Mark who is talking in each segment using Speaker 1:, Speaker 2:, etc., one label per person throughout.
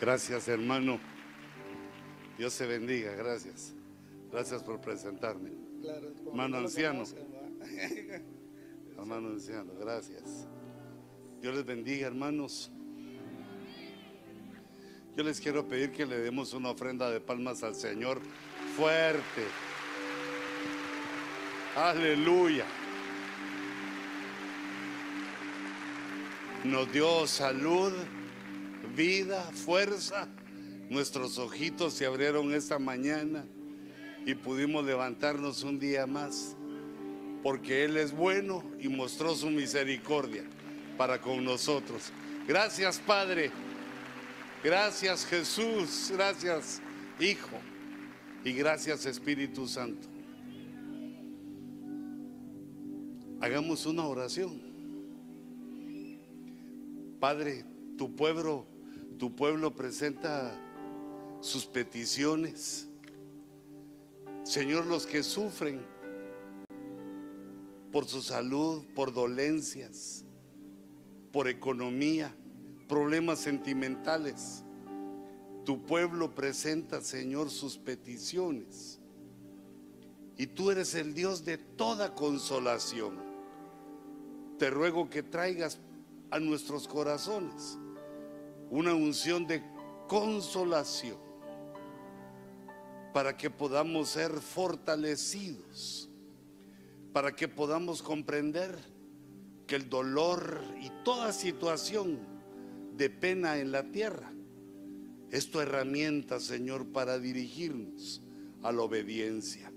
Speaker 1: Gracias, hermano. Dios se bendiga, gracias. Gracias por presentarme. hermano anciano. hermano anciano, gracias. Dios les bendiga, hermanos. Yo les quiero pedir que le demos una ofrenda de palmas al Señor fuerte. Aleluya. Nos dio salud, vida, fuerza. Nuestros ojitos se abrieron esta mañana y pudimos levantarnos un día más. Porque Él es bueno y mostró su misericordia para con nosotros. Gracias Padre. Gracias Jesús. Gracias Hijo. Y gracias Espíritu Santo. Hagamos una oración. Padre, tu pueblo, tu pueblo presenta sus peticiones. Señor, los que sufren por su salud, por dolencias, por economía, problemas sentimentales. Tu pueblo presenta, Señor, sus peticiones. Y tú eres el Dios de toda consolación. Te ruego que traigas a nuestros corazones una unción de consolación para que podamos ser fortalecidos, para que podamos comprender que el dolor y toda situación de pena en la tierra es tu herramienta, Señor, para dirigirnos a la obediencia.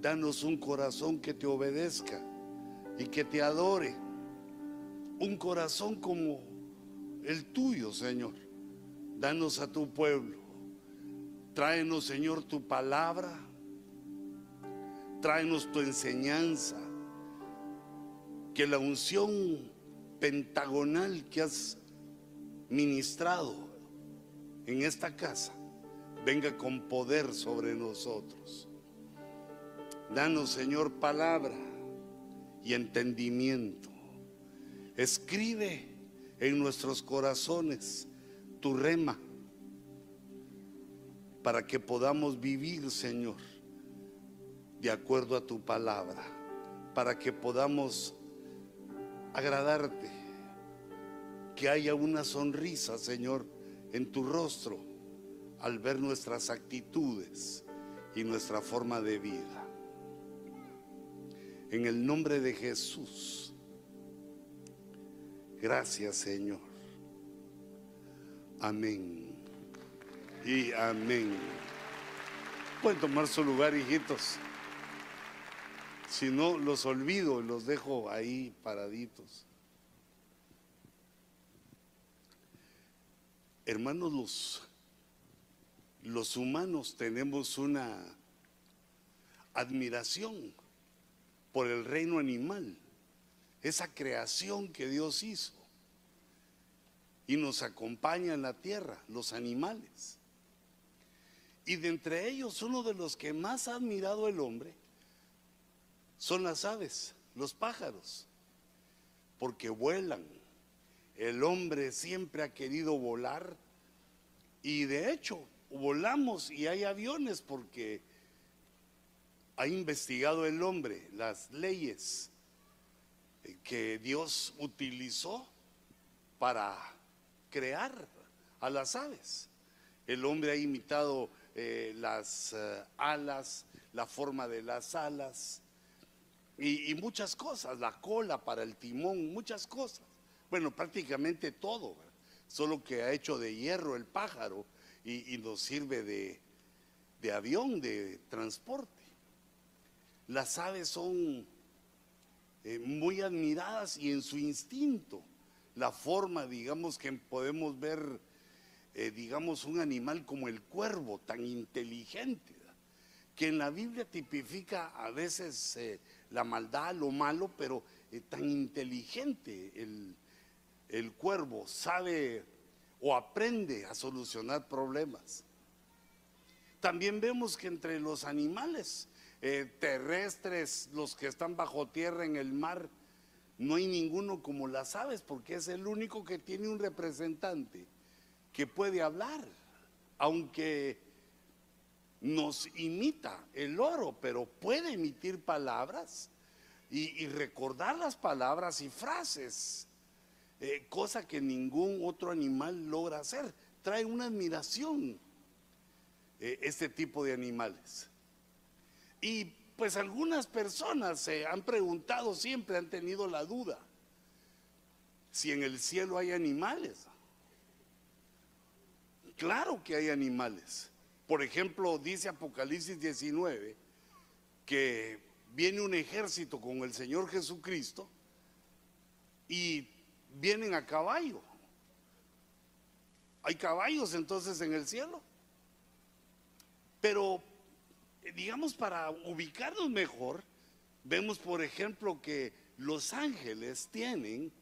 Speaker 1: Danos un corazón que te obedezca y que te adore. Un corazón como el tuyo, Señor. Danos a tu pueblo. Tráenos, Señor, tu palabra. Tráenos tu enseñanza. Que la unción pentagonal que has ministrado en esta casa venga con poder sobre nosotros. Danos, Señor, palabra y entendimiento. Escribe en nuestros corazones tu rema para que podamos vivir, Señor, de acuerdo a tu palabra, para que podamos agradarte, que haya una sonrisa, Señor, en tu rostro al ver nuestras actitudes y nuestra forma de vida. En el nombre de Jesús. Gracias Señor. Amén. Y amén. Pueden tomar su lugar, hijitos. Si no, los olvido los dejo ahí paraditos. Hermanos, los, los humanos tenemos una admiración por el reino animal, esa creación que Dios hizo. Y nos acompaña en la tierra, los animales. Y de entre ellos, uno de los que más ha admirado el hombre son las aves, los pájaros, porque vuelan, el hombre siempre ha querido volar. Y de hecho volamos y hay aviones porque ha investigado el hombre las leyes que Dios utilizó para crear a las aves. El hombre ha imitado eh, las eh, alas, la forma de las alas y, y muchas cosas, la cola para el timón, muchas cosas. Bueno, prácticamente todo, solo que ha hecho de hierro el pájaro y, nos sirve de, avión, de transporte. Las aves son eh, muy admiradas y en su instinto, la forma, digamos, que podemos ver, eh, digamos, un animal como el cuervo, tan inteligente, que en la Biblia tipifica a veces eh, la maldad, lo malo, pero tan inteligente el, el cuervo sabe o aprende a solucionar problemas. También vemos que entre los animales eh, terrestres, los que están bajo tierra en el mar, no hay ninguno como las aves, porque es el único que tiene un representante que puede hablar, aunque nos imita el oro, pero puede emitir palabras y, recordar las palabras y frases, eh, cosa que ningún otro animal logra hacer. Trae una admiración eh, este tipo de animales. Y pues algunas personas se han preguntado siempre, han tenido la duda, si en el cielo hay animales. Claro que hay animales. Por ejemplo, dice Apocalipsis 19 que viene un ejército con el Señor Jesucristo y vienen a caballo. ¿Hay caballos entonces en el cielo? Pero, digamos, para ubicarnos mejor, vemos, por ejemplo, que los ángeles tienen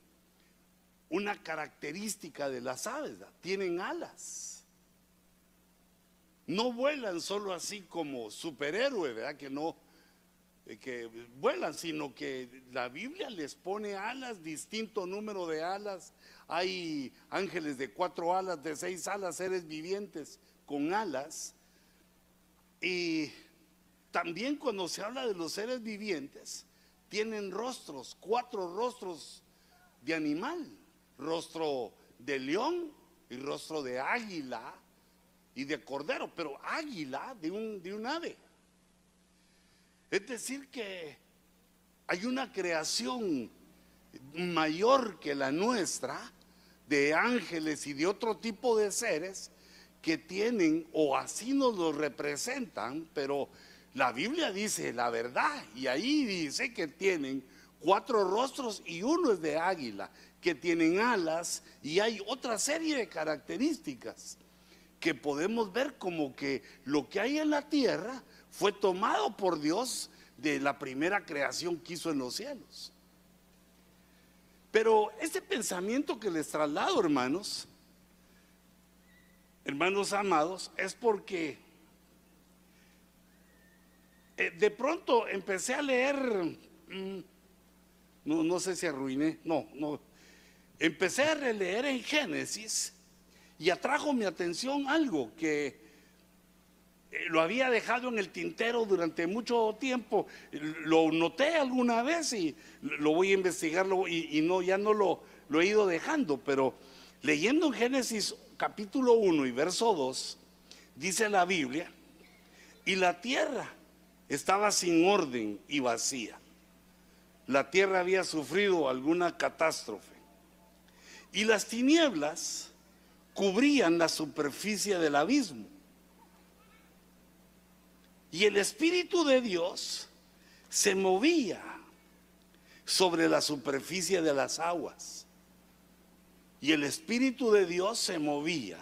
Speaker 1: una característica de las aves, tienen alas. No vuelan solo así como superhéroe, ¿verdad? Que no, eh, que vuelan, sino que la Biblia les pone alas, distinto número de alas. Hay ángeles de cuatro alas, de seis alas, seres vivientes con alas. Y también cuando se habla de los seres vivientes, tienen rostros, cuatro rostros de animal, rostro de león y rostro de águila y de cordero, pero águila de un, de un ave. Es decir, que hay una creación mayor que la nuestra de ángeles y de otro tipo de seres que tienen, o así nos lo representan, pero la Biblia dice la verdad y ahí dice que tienen cuatro rostros y uno es de águila, que tienen alas y hay otra serie de características que podemos ver como que lo que hay en la tierra fue tomado por Dios de la primera creación que hizo en los cielos. Pero este pensamiento que les traslado, hermanos, hermanos amados, es porque eh, de pronto empecé a leer, mm, no, no sé si arruiné, no, no, empecé a releer en Génesis y atrajo mi atención algo que eh, lo había dejado en el tintero durante mucho tiempo, lo noté alguna vez y lo voy a investigarlo y, no, ya no lo, lo he ido dejando, pero leyendo en Génesis capítulo 1 y verso 2, dice la Biblia, y la tierra estaba sin orden y vacía. La tierra había sufrido alguna catástrofe. Y las tinieblas cubrían la superficie del abismo. Y el Espíritu de Dios se movía sobre la superficie de las aguas y el Espíritu de Dios se movía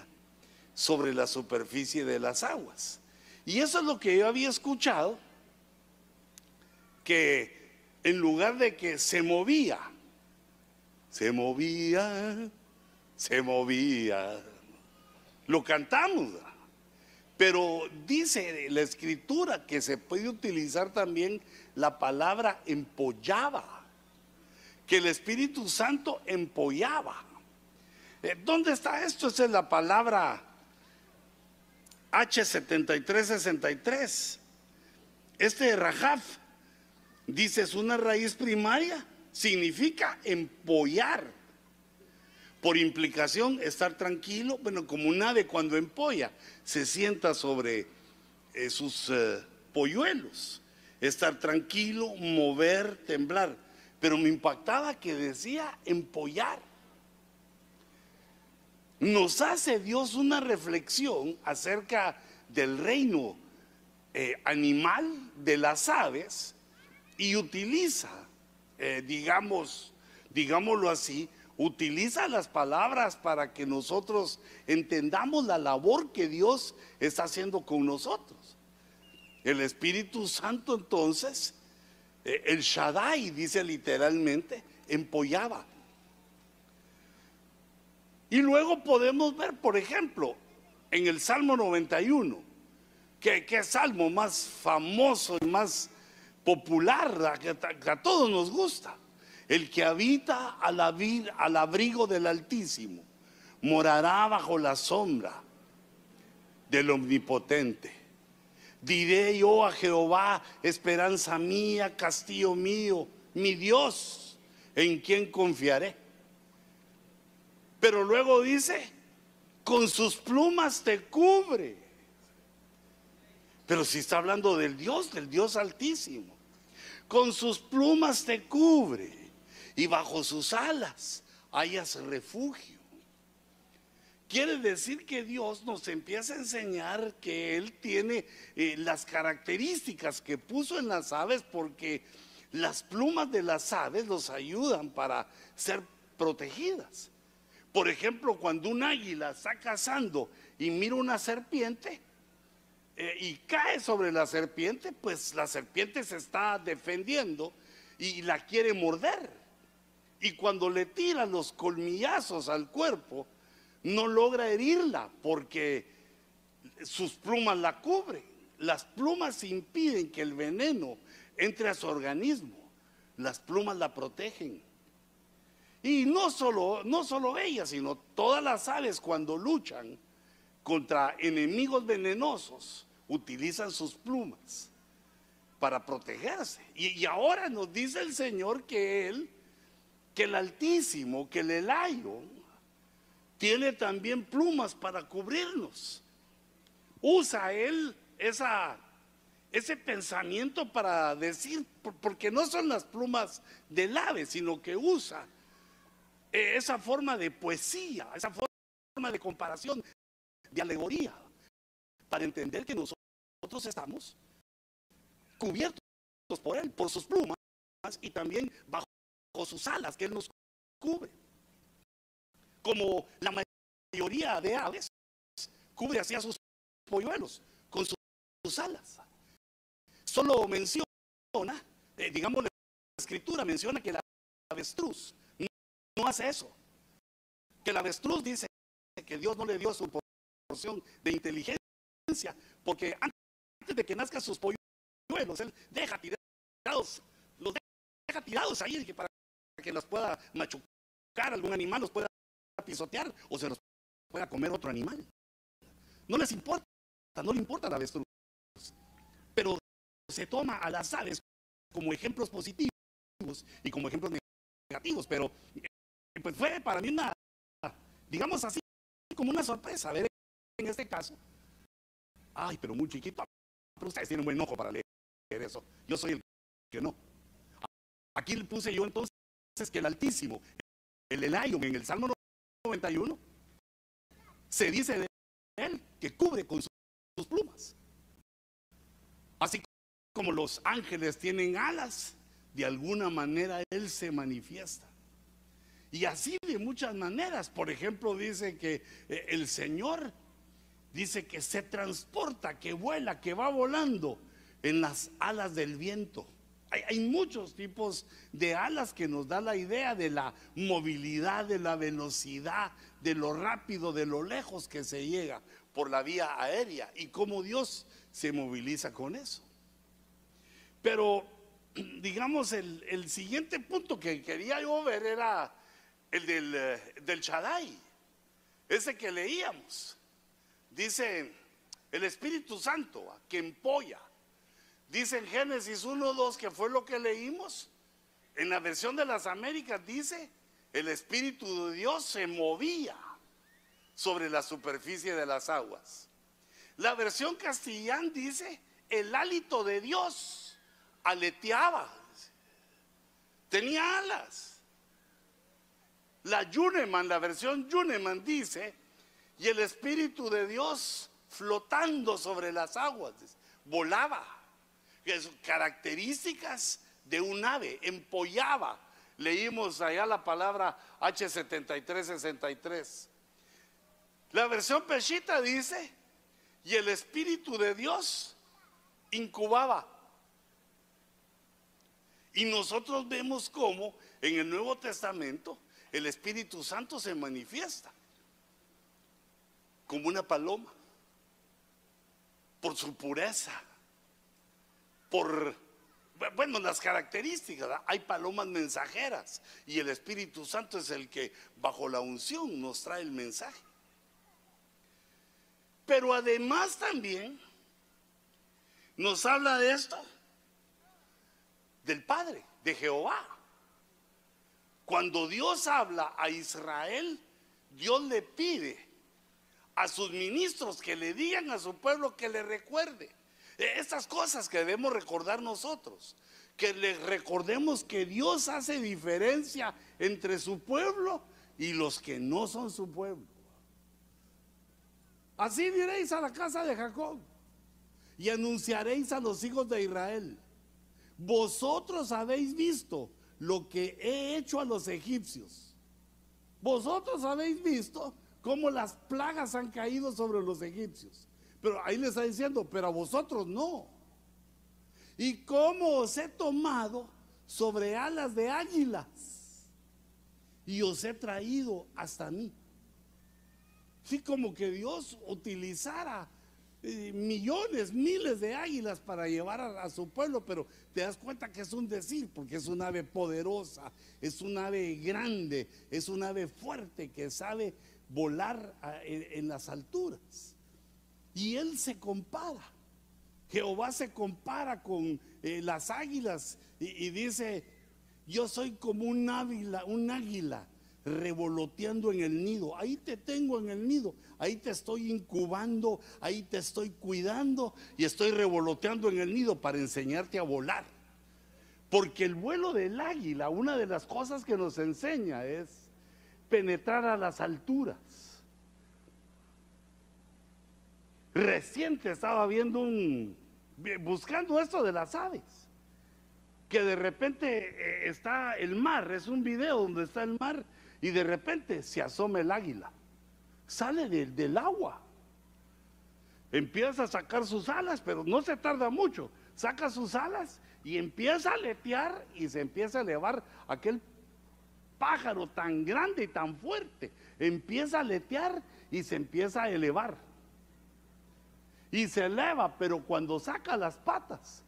Speaker 1: sobre la superficie de las aguas. Y eso es lo que yo había escuchado, que en lugar de que se movía, se movía, se movía, lo cantamos. Pero dice la escritura que se puede utilizar también la palabra empollaba, que el Espíritu Santo empollaba. Eh, ¿Dónde está esto? Esa es la palabra H7363. Este Rajaf dice es una raíz primaria, significa empollar. Por implicación, estar tranquilo, bueno, como un ave cuando empolla, se sienta sobre eh, sus eh, polluelos. Estar tranquilo, mover, temblar. Pero me impactaba que decía empollar nos hace Dios una reflexión acerca del reino eh, animal de las aves y utiliza, eh, digamos, digámoslo así, utiliza las palabras para que nosotros entendamos la labor que Dios está haciendo con nosotros. El Espíritu Santo entonces, eh, el Shaddai dice literalmente, empollaba y luego podemos ver, por ejemplo, en el Salmo 91, que, que salmo más famoso y más popular, que, a todos nos gusta, el que habita al, al abrigo del Altísimo, morará bajo la sombra del Omnipotente. Diré yo a Jehová, esperanza mía, castillo mío, mi Dios, en quien confiaré. Pero luego dice, con sus plumas te cubre. Pero si está hablando del Dios, del Dios altísimo. Con sus plumas te cubre y bajo sus alas hayas refugio. Quiere decir que Dios nos empieza a enseñar que Él tiene eh, las características que puso en las aves porque las plumas de las aves los ayudan para ser protegidas. Por ejemplo, cuando un águila está cazando y mira una serpiente eh, y cae sobre la serpiente, pues la serpiente se está defendiendo y la quiere morder. Y cuando le tira los colmillazos al cuerpo, no logra herirla porque sus plumas la cubren. Las plumas impiden que el veneno entre a su organismo. Las plumas la protegen. Y no solo, no solo ellas, sino todas las aves cuando luchan contra enemigos venenosos, utilizan sus plumas para protegerse. Y, ahora nos dice el Señor que Él, que el Altísimo, que el Elayo, tiene también plumas para cubrirnos. Usa él esa, ese pensamiento para decir, porque no son las plumas del ave, sino que usa eh, esa forma de poesía, esa forma de comparación, de alegoría, para entender que nosotros estamos cubiertos por él, por sus plumas y también bajo sus alas que él nos cubre como la mayoría de aves, cubre hacia sus polluelos con sus, alas. Solo menciona, eh, digamos, la escritura menciona que la avestruz no, hace eso. Que la avestruz dice que Dios no le dio su porción de inteligencia, porque antes de que nazcan sus polluelos, Él deja tirados, los deja tirados ahí para que los pueda machucar algún animal, los pueda pisotear o se los pueda comer otro animal. No les importa, no le importa la avestruz. Pero se toma a las aves como ejemplos positivos y como ejemplos negativos. Pero eh, pues fue para mí una, digamos así, como una sorpresa ver en este caso. Ay, pero muy chiquito. Pero ustedes tienen buen ojo para leer eso. Yo soy el que no. Aquí puse yo entonces que el Altísimo, el Elion en el Salmo 91, se dice de él que cubre con sus plumas. Así como los ángeles tienen alas, de alguna manera él se manifiesta. Y así de muchas maneras. Por ejemplo, dice que eh, el Señor dice que se transporta, que vuela, que va volando en las alas del viento. Hay, muchos tipos de alas que nos da la idea de la movilidad, de la velocidad, de lo rápido, de lo lejos que se llega por la vía aérea y cómo Dios se moviliza con eso. Pero, digamos, el, siguiente punto que quería yo ver era el del, eh, del Shaddai, ese que leíamos. Dice el Espíritu Santo que empolla Dice en Génesis 1, 2, que fue lo que leímos. En la versión de las Américas dice, el Espíritu de Dios se movía sobre la superficie de las aguas. La versión castellán dice, el hálito de Dios aleteaba, tenía alas. La Yuneman, la versión Yuneman dice, y el Espíritu de Dios flotando sobre las aguas, volaba características de un ave, empollaba. Leímos allá la palabra H7363. La versión Peshita dice, y el Espíritu de Dios incubaba. Y nosotros vemos cómo en el Nuevo Testamento el Espíritu Santo se manifiesta como una paloma por su pureza por bueno, las características, hay palomas mensajeras y el Espíritu Santo es el que bajo la unción nos trae el mensaje. Pero además también nos habla de esto, del Padre, de Jehová. Cuando Dios habla a Israel, Dios le pide a sus ministros que le digan a su pueblo que le recuerde. E, estas cosas que debemos recordar nosotros, que le recordemos que Dios hace diferencia entre su pueblo y los que no son su pueblo. Así diréis a la casa de Jacob y anunciaréis a los hijos de Israel. Vosotros habéis visto lo que he hecho a los egipcios. Vosotros habéis visto cómo las plagas han caído sobre los egipcios. Pero ahí le está diciendo, pero a vosotros no. Y cómo os he tomado sobre alas de águilas y os he traído hasta mí. Sí, como que Dios utilizara eh, millones, miles de águilas para llevar a, su pueblo, pero te das cuenta que es un decir, porque es un ave poderosa, es un ave grande, es un ave fuerte que sabe volar en, las alturas. Y él se compara. Jehová se compara con eh, las águilas y, y, dice, yo soy como un águila, un águila revoloteando en el nido. Ahí te tengo en el nido, ahí te estoy incubando, ahí te estoy cuidando y estoy revoloteando en el nido para enseñarte a volar. Porque el vuelo del águila, una de las cosas que nos enseña es penetrar a las alturas. Reciente estaba viendo un, buscando esto de las aves, que de repente eh, está el mar, es un video donde está el mar y de repente se asoma el águila, sale del agua, empieza a sacar sus alas, pero no se tarda mucho, saca sus alas y empieza a letear y se empieza a elevar aquel pájaro tan grande y tan fuerte, empieza a letear y se empieza a elevar. Y se eleva, pero cuando saca las patas,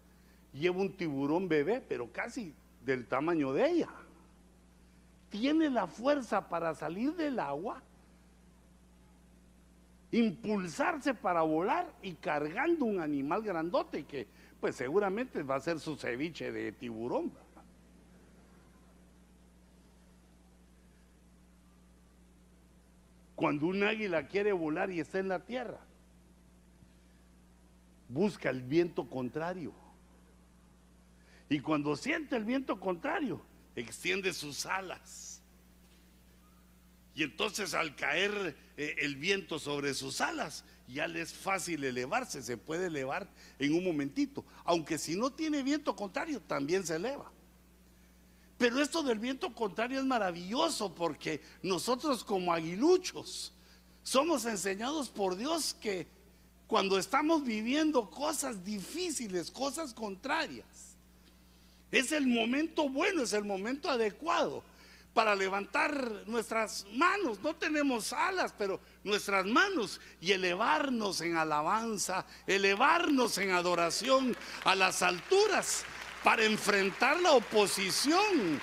Speaker 1: lleva un tiburón bebé, pero casi del tamaño de ella tiene la fuerza para salir del agua, impulsarse para volar y cargando un animal grandote que pues seguramente va a ser su ceviche de tiburón. Cuando un águila quiere volar y está en la tierra, busca el viento contrario. Y cuando siente el viento contrario, extiende sus alas. Y entonces al caer eh, el viento sobre sus alas, ya le es fácil elevarse, se puede elevar en un momentito. Aunque si no tiene viento contrario, también se eleva. Pero esto del viento contrario es maravilloso porque nosotros como aguiluchos somos enseñados por Dios que cuando estamos viviendo cosas difíciles, cosas contrarias, es el momento bueno, es el momento adecuado para levantar nuestras manos. No tenemos alas, pero nuestras manos y elevarnos en alabanza, elevarnos en adoración a las alturas para enfrentar la oposición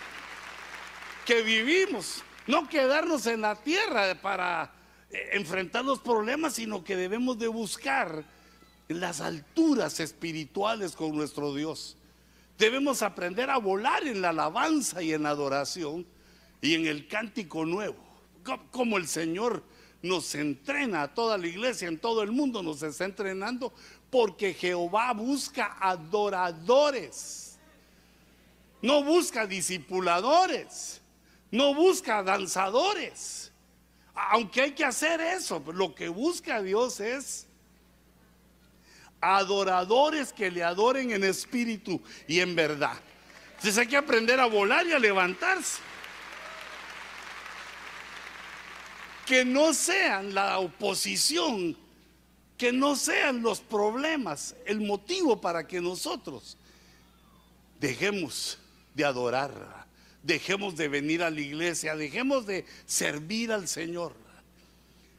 Speaker 1: que vivimos. No quedarnos en la tierra para eh, enfrentar los problemas, sino que debemos de buscar las alturas espirituales con nuestro Dios. Debemos aprender a volar en la alabanza y en la adoración y en el cántico nuevo. Como el Señor nos entrena a toda la iglesia, en todo el mundo nos está entrenando, porque Jehová busca adoradores. No busca discipuladores, no busca danzadores. Aunque hay que hacer eso, lo que busca Dios es adoradores que le adoren en espíritu y en verdad. Entonces hay que aprender a volar y a levantarse. Que no sean la oposición, que no sean los problemas, el motivo para que nosotros dejemos de adorar, dejemos de venir a la iglesia, dejemos de servir al Señor.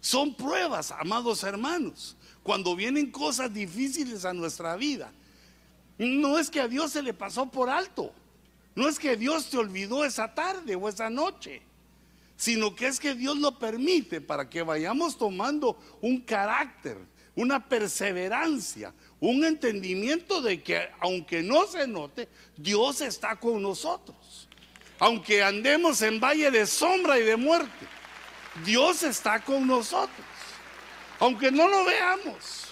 Speaker 1: Son pruebas, amados hermanos cuando vienen cosas difíciles a nuestra vida, No es que a Dios se le pasó por alto. No es que Dios te olvidó esa tarde o esa noche, sino que es que Dios lo permite para que vayamos tomando un carácter, una perseverancia, un entendimiento de que aunque no se note, Dios está con nosotros. Aunque andemos en valle de sombra y de muerte, Dios está con nosotros. Aunque no lo veamos.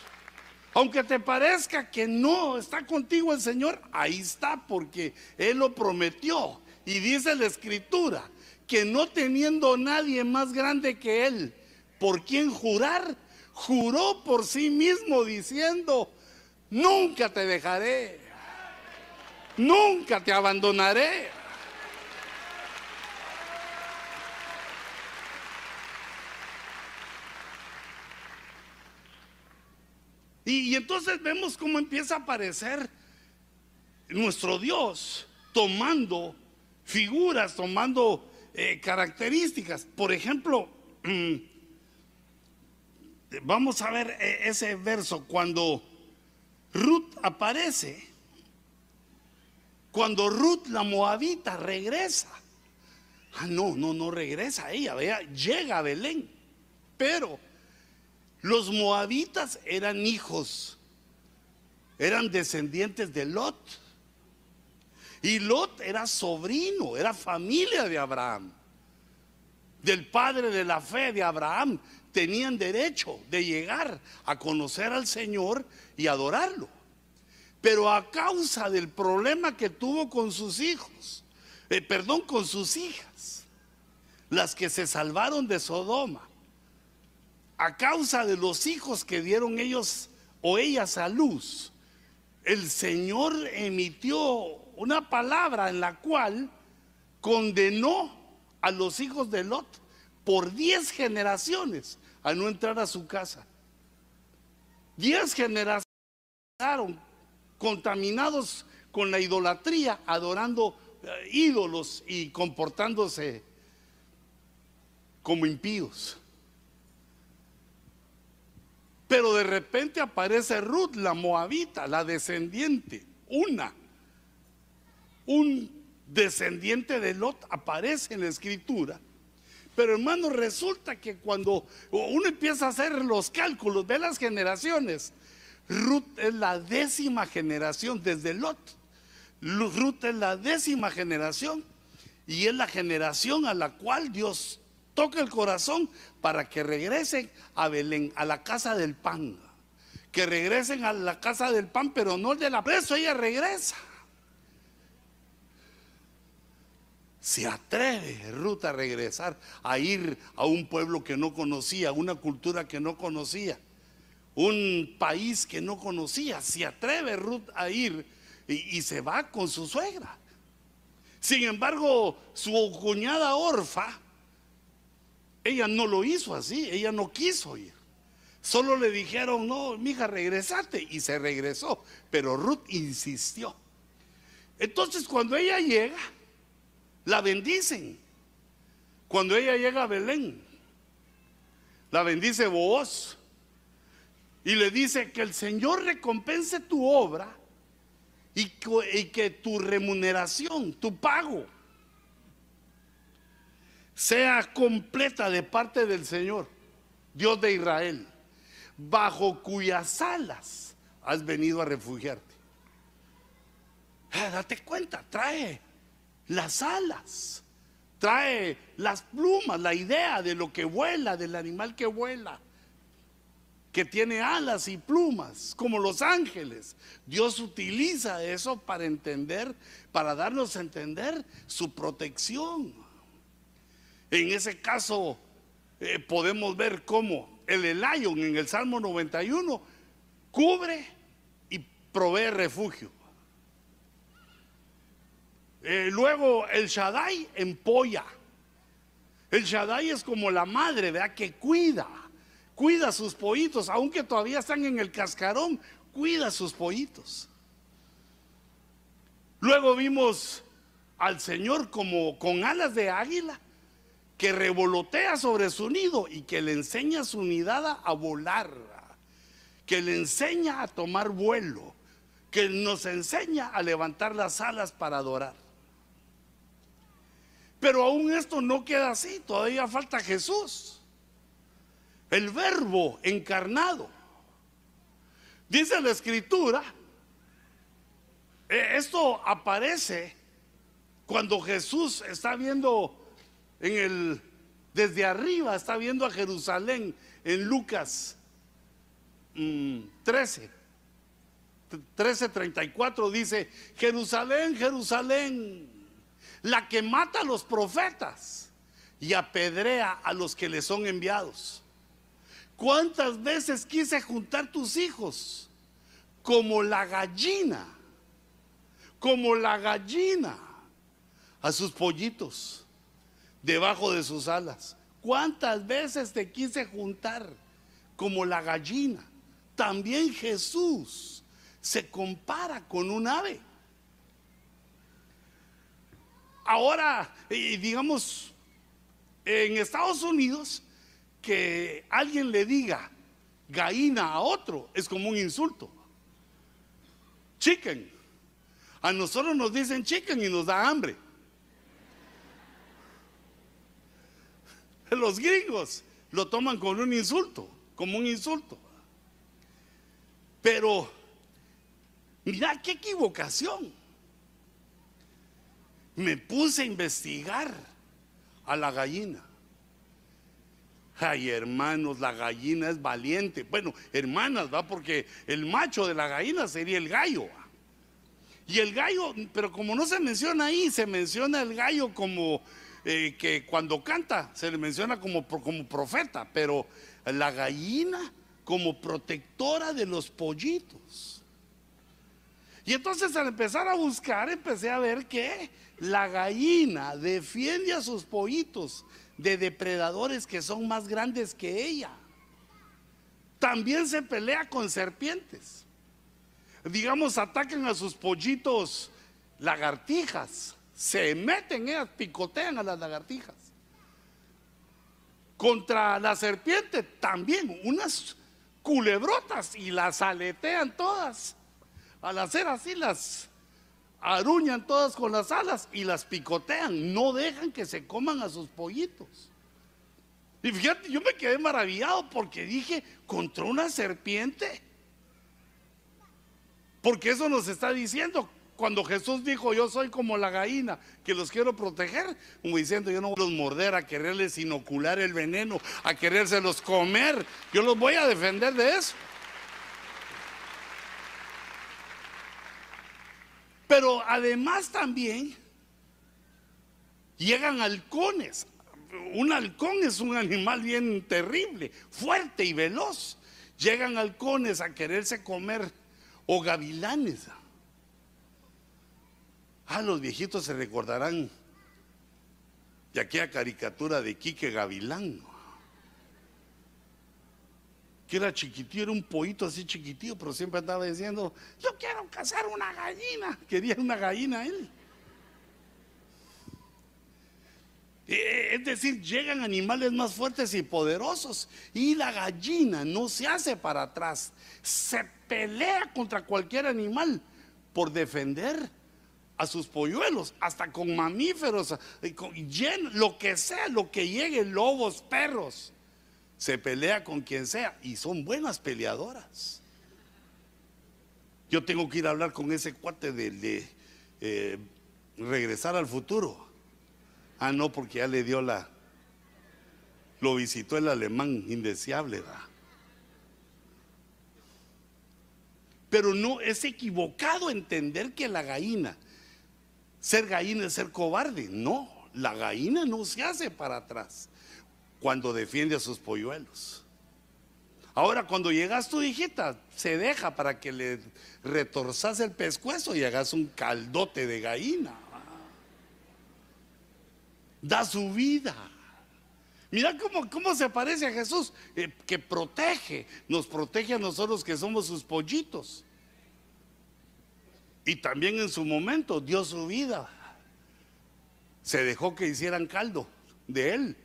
Speaker 1: Aunque te parezca que no está contigo el Señor, ahí está porque Él lo prometió. Y dice la escritura que no teniendo nadie más grande que Él por quien jurar, juró por sí mismo diciendo, nunca te dejaré, nunca te abandonaré. Y, entonces vemos cómo empieza a aparecer nuestro Dios tomando figuras, tomando eh, características. Por ejemplo, mm, vamos a ver eh, ese verso cuando Ruth aparece, cuando Ruth la moabita regresa. Ah, no, no, no regresa ella, vea, llega a Belén, pero los moabitas eran hijos, eran descendientes de Lot. Y Lot era sobrino, era familia de Abraham, del padre de la fe de Abraham. Tenían derecho de llegar a conocer al Señor y adorarlo. Pero a causa del problema que tuvo con sus hijos, eh, perdón, con sus hijas, las que se salvaron de Sodoma, a causa de los hijos que dieron ellos o ellas a luz, el Señor emitió una palabra en la cual condenó a los hijos de Lot por diez generaciones a no entrar a su casa. Diez generaciones contaminados con la idolatría, adorando eh, ídolos y comportándose como impíos. Pero de repente aparece Ruth, la moabita, la descendiente, una. Un descendiente de Lot aparece en la escritura. Pero hermano, resulta que cuando uno empieza a hacer los cálculos de las generaciones, Ruth es la décima generación desde Lot. Ruth es la décima generación y es la generación a la cual Dios toca el corazón para que regresen a Belén, a la casa del pan. Que regresen a la casa del pan, pero no de la preso, ella regresa. Se atreve Ruth a regresar, a ir a un pueblo que no conocía, una cultura que no conocía, un país que no conocía. Se atreve Ruth a ir y, se va con su suegra. Sin embargo, su cuñada Orfa, ella no lo hizo así, ella no quiso ir. Solo le dijeron, no, mija, regresate. Y se regresó. Pero Ruth insistió. Entonces cuando ella llega, la bendicen. Cuando ella llega a Belén, la bendice vos. Y le dice que el Señor recompense tu obra y que tu remuneración, tu pago, sea completa de parte del Señor, Dios de Israel, bajo cuyas alas has venido a refugiarte. Eh, date cuenta, trae las alas, trae las plumas, la idea de lo que vuela, del animal que vuela, que tiene alas y plumas, como los ángeles. Dios utiliza eso para entender, para darnos a entender su protección. En ese caso eh, podemos ver cómo el Elion en el Salmo 91 cubre y provee refugio. Eh, luego el Shaddai empolla. El Shaddai es como la madre, ¿verdad? Que cuida, cuida sus pollitos, aunque todavía están en el cascarón, cuida sus pollitos. Luego vimos al Señor como con alas de águila que revolotea sobre su nido y que le enseña a su nidada a volar, que le enseña a tomar vuelo, que nos enseña a levantar las alas para adorar. Pero aún esto no queda así, todavía falta Jesús, el verbo encarnado. Dice la escritura, eh, esto aparece cuando Jesús está viendo en el desde arriba está viendo a Jerusalén en Lucas 13. 13:34 dice, Jerusalén, Jerusalén, la que mata a los profetas y apedrea a los que le son enviados. ¿Cuántas veces quise juntar tus hijos como la gallina, como la gallina a sus pollitos debajo de sus alas? ¿Cuántas veces te quise juntar como la gallina? También Jesús se compara con un ave. Ahora, digamos, en Estados Unidos, que alguien le diga gallina a otro es como un insulto. Chicken. A nosotros nos dicen chicken y nos da hambre. Los gringos lo toman como un insulto, como un insulto. Pero, mira qué equivocación. Me puse a investigar a la gallina. Ay, hermanos, la gallina es valiente. Bueno, hermanas, va, porque el macho de la gallina sería el gallo. Y el gallo, pero como no se menciona ahí, se menciona el gallo como eh, que cuando canta se le menciona como, como profeta, pero la gallina como protectora de los pollitos. Y entonces al empezar a buscar, empecé a ver que la gallina defiende a sus pollitos de depredadores que son más grandes que ella. También se pelea con serpientes. Digamos, atacan a sus pollitos lagartijas. Se meten, ellas picotean a las lagartijas. Contra la serpiente también, unas culebrotas y las aletean todas. Al hacer así las aruñan todas con las alas y las picotean, no dejan que se coman a sus pollitos. Y fíjate, yo me quedé maravillado porque dije, contra una serpiente. Porque eso nos está diciendo. Cuando Jesús dijo, yo soy como la gallina, que los quiero proteger, como diciendo, yo no voy a los morder, a quererles inocular el veneno, a querérselos comer, yo los voy a defender de eso. Pero además también llegan halcones. Un halcón es un animal bien terrible, fuerte y veloz. Llegan halcones a quererse comer o gavilanes. Ah, los viejitos se recordarán de aquella caricatura de Quique Gavilán, era chiquitío, era un pollito así chiquitío, pero siempre andaba diciendo, yo quiero cazar una gallina, quería una gallina él. Eh, es decir, llegan animales más fuertes y poderosos y la gallina no se hace para atrás, se pelea contra cualquier animal por defender a sus polluelos, hasta con mamíferos, eh, lo que sea, lo que llegue, lobos, perros, se pelea con quien sea y son buenas peleadoras. Yo tengo que ir a hablar con ese cuate de, eh, regresar al futuro. Ah, no, porque ya le dio la, lo visitó el alemán indeseable, Pero no es equivocado entender que la gallina ser gallina es ser cobarde. No, la gallina no se hace para atrás cuando defiende a sus polluelos. Ahora, cuando llegas tu hijita, se deja para que le retorzas el pescuezo y hagas un caldote de gallina. Da su vida. Mira cómo, cómo se parece a Jesús, eh, que protege, nos protege a nosotros que somos sus pollitos. Y también en su momento dio su vida. Se dejó que hicieran caldo de él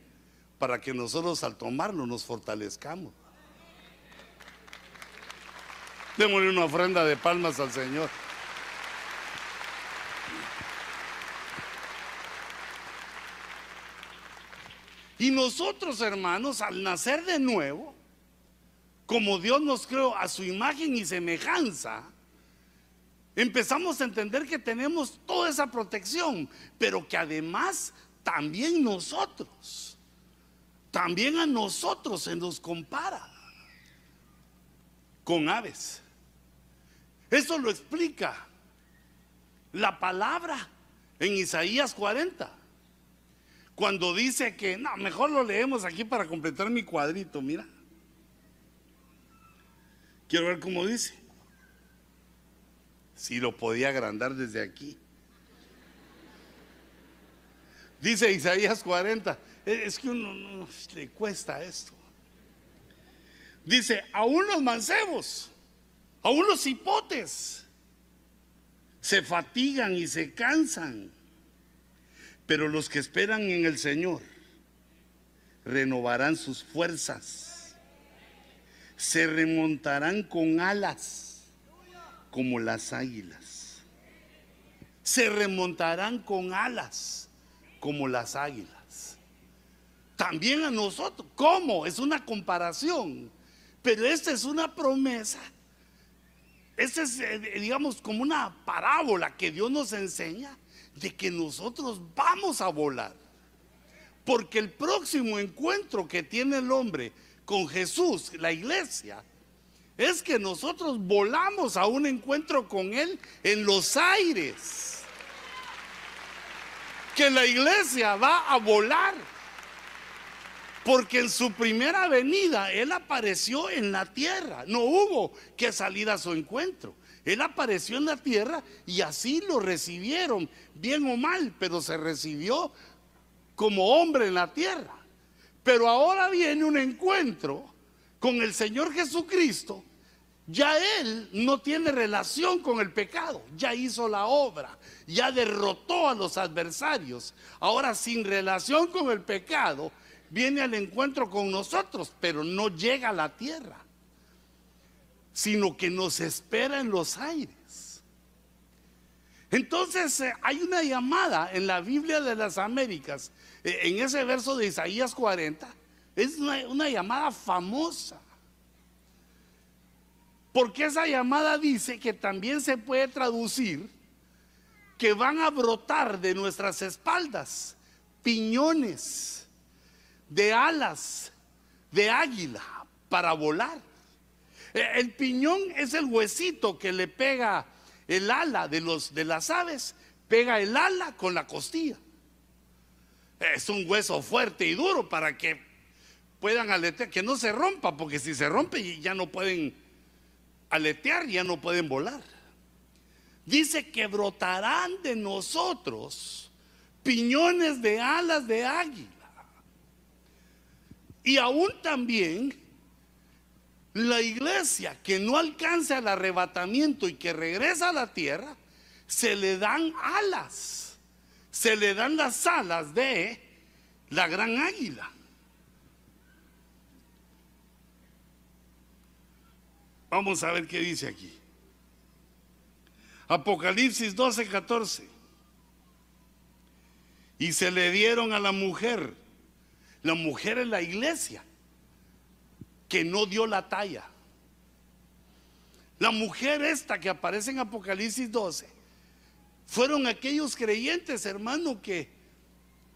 Speaker 1: para que nosotros al tomarlo nos fortalezcamos. Démosle una ofrenda de palmas al Señor. Y nosotros, hermanos, al nacer de nuevo, como Dios nos creó a su imagen y semejanza, empezamos a entender que tenemos toda esa protección, pero que además también nosotros, también a nosotros se nos compara con aves. Eso lo explica la palabra en Isaías 40. Cuando dice que, mejor lo leemos aquí para completar mi cuadrito, mira. Quiero ver cómo dice. Si lo podía agrandar desde aquí. Dice Isaías 40. Es que uno no le cuesta esto. Dice, aún los mancebos, aún los hipotes, se fatigan y se cansan. Pero los que esperan en el Señor renovarán sus fuerzas. Se remontarán con alas como las águilas. Se remontarán con alas como las águilas. También a nosotros. ¿Cómo? Es una comparación. Pero esta es una promesa. Esta es, eh, digamos, como una parábola que Dios nos enseña de que nosotros vamos a volar. Porque el próximo encuentro que tiene el hombre con Jesús, la iglesia, es que nosotros volamos a un encuentro con Él en los aires. Que la iglesia va a volar. Porque en su primera venida Él apareció en la tierra. No hubo que salir a su encuentro. Él apareció en la tierra y así lo recibieron, bien o mal, pero se recibió como hombre en la tierra. Pero ahora viene un encuentro con el Señor Jesucristo. Ya Él no tiene relación con el pecado, ya hizo la obra, ya derrotó a los adversarios. Ahora sin relación con el pecado, viene al encuentro con nosotros, pero no llega a la tierra, sino que nos espera en los aires. Entonces eh, hay una llamada en la Biblia de las Américas, eh, en ese verso de Isaías 40, es una, una llamada famosa. Porque esa llamada dice que también se puede traducir que van a brotar de nuestras espaldas piñones de alas de águila para volar. Eh, el piñón es el huesito que le pega el ala de, los, de las aves, pega el ala con la costilla. Es un hueso fuerte y duro para que puedan aletear, que no se rompa, porque si se rompe ya no pueden aletear, ya no pueden volar. Dice que brotarán de nosotros piñones de alas de águila. Y aún también la iglesia que no alcanza el arrebatamiento y que regresa a la tierra, se le dan alas, se le dan las alas de la gran águila. Vamos a ver qué dice aquí. Apocalipsis 12, 14. Y se le dieron a la mujer la mujer en la iglesia que no dio la talla. La mujer esta que aparece en Apocalipsis 12 fueron aquellos creyentes, hermano, que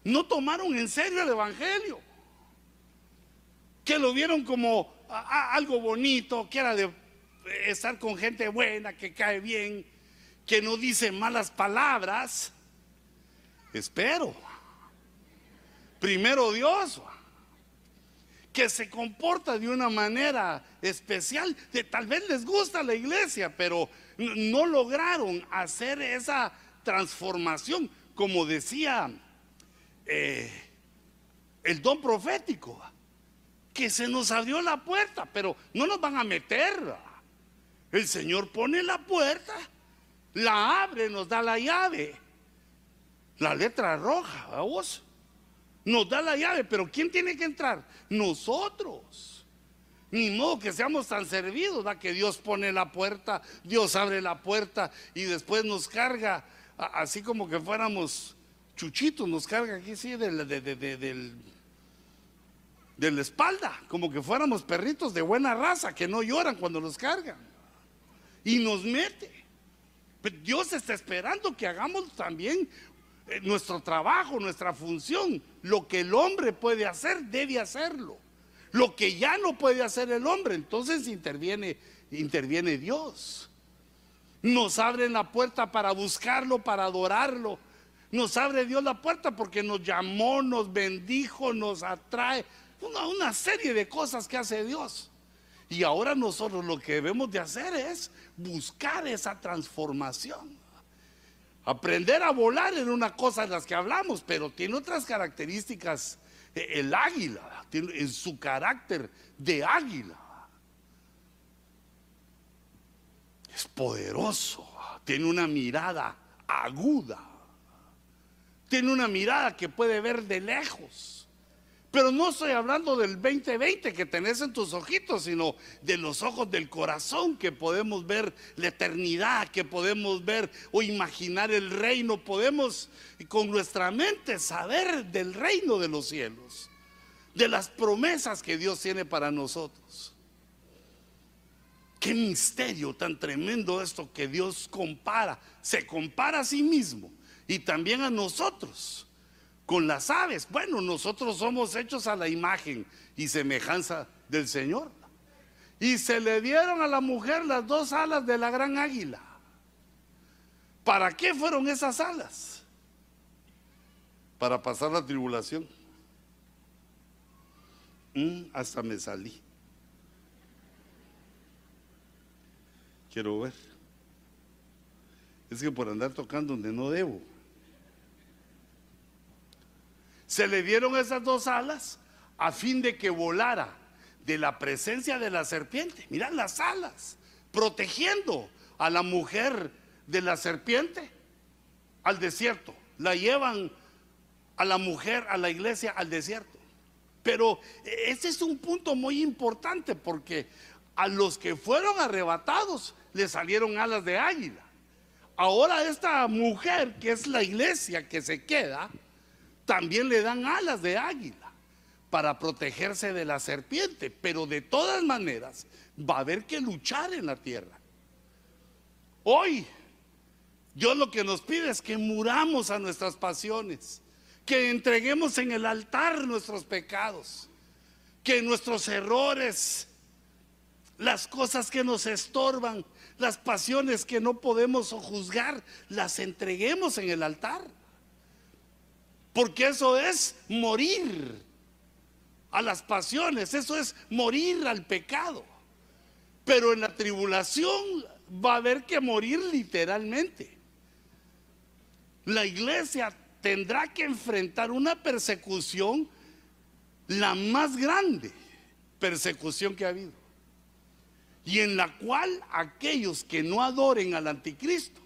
Speaker 1: no tomaron en serio el Evangelio. Que lo vieron como algo bonito, que era de estar con gente buena, que cae bien, que no dice malas palabras. Espero primero Dios, que se comporta de una manera especial. De, tal vez les gusta la iglesia, pero no lograron hacer esa transformación, como decía eh, el don profético, que se nos abrió la puerta, pero no nos van a meter. El Señor pone la puerta, la abre, nos da la llave, la letra roja, nos da la llave, pero ¿quién tiene que entrar? Nosotros. Ni modo que seamos tan servidos, ¿da? que Dios pone la puerta, Dios abre la puerta y después nos carga, así como que fuéramos chuchitos, nos carga aquí, sí, de la espalda, como que fuéramos perritos de buena raza que no lloran cuando los cargan. Y nos mete. Dios está esperando que hagamos también nuestro trabajo, nuestra función. Lo que el hombre puede hacer, debe hacerlo. Lo que ya no puede hacer el hombre, entonces interviene, interviene Dios. Nos abre la puerta para buscarlo, para adorarlo. Nos abre Dios la puerta porque nos llamó, nos bendijo, nos atrae. Una, una serie de cosas que hace Dios. Y ahora nosotros lo que debemos de hacer es buscar esa transformación. Aprender a volar en una cosa de las que hablamos, pero tiene otras características. E, el águila, tiene en su carácter de águila. Es poderoso, tiene una mirada aguda, tiene una mirada que puede ver de lejos. Pero no estoy hablando del 2020 que tenés en tus ojitos, sino de los ojos del corazón que podemos ver la eternidad, que podemos ver o imaginar el reino, podemos con nuestra mente saber del reino de los cielos, de las promesas que Dios tiene para nosotros. Qué misterio tan tremendo esto que Dios compara, se compara a sí mismo y también a nosotros con las aves. Bueno, nosotros somos hechos a la imagen y semejanza del Señor. Y se le dieron a la mujer las dos alas de la gran águila. ¿Para qué fueron esas alas? Para pasar la tribulación. Mm, hasta me salí. Quiero ver. Es que por andar tocando donde no debo. Se le dieron esas dos alas a fin de que volara de la presencia de la serpiente. Mirad las alas, protegiendo a la mujer de la serpiente al desierto. La llevan a la mujer, a la iglesia, al desierto. Pero ese es un punto muy importante porque a los que fueron arrebatados le salieron alas de águila. Ahora esta mujer, que es la iglesia que se queda, también le dan alas de águila para protegerse de la serpiente, pero de todas maneras va a haber que luchar en la tierra. Hoy Dios lo que nos pide es que muramos a nuestras pasiones, que entreguemos en el altar nuestros pecados, que nuestros errores, las cosas que nos estorban, las pasiones que no podemos juzgar, las entreguemos en el altar. Porque eso es morir a las pasiones, eso es morir al pecado. Pero en la tribulación va a haber que morir literalmente. La iglesia tendrá que enfrentar una persecución, la más grande persecución que ha habido. Y en la cual aquellos que no adoren al anticristo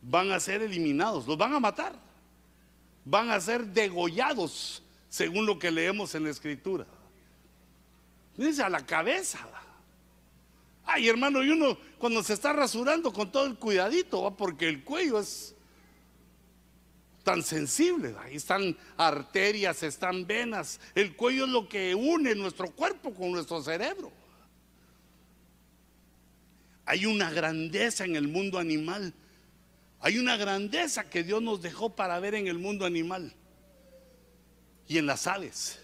Speaker 1: van a ser eliminados, los van a matar van a ser degollados, según lo que leemos en la escritura. Dice a la cabeza. Ay, hermano, y uno cuando se está rasurando con todo el cuidadito, porque el cuello es tan sensible, ahí están arterias, están venas, el cuello es lo que une nuestro cuerpo con nuestro cerebro. Hay una grandeza en el mundo animal hay una grandeza que Dios nos dejó para ver en el mundo animal y en las aves.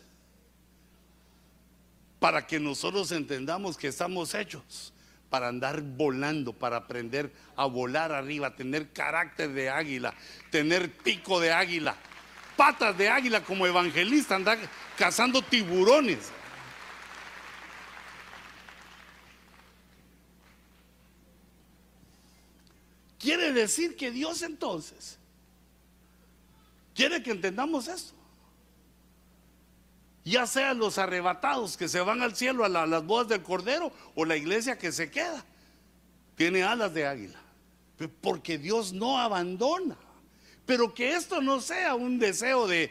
Speaker 1: Para que nosotros entendamos que estamos hechos para andar volando, para aprender a volar arriba, tener carácter de águila, tener pico de águila, patas de águila como evangelista, andar cazando tiburones. Quiere decir que Dios entonces quiere que entendamos esto. Ya sean los arrebatados que se van al cielo a, las bodas del Cordero o la iglesia que se queda, tiene alas de águila. Porque Dios no abandona. Pero que esto no sea un deseo de,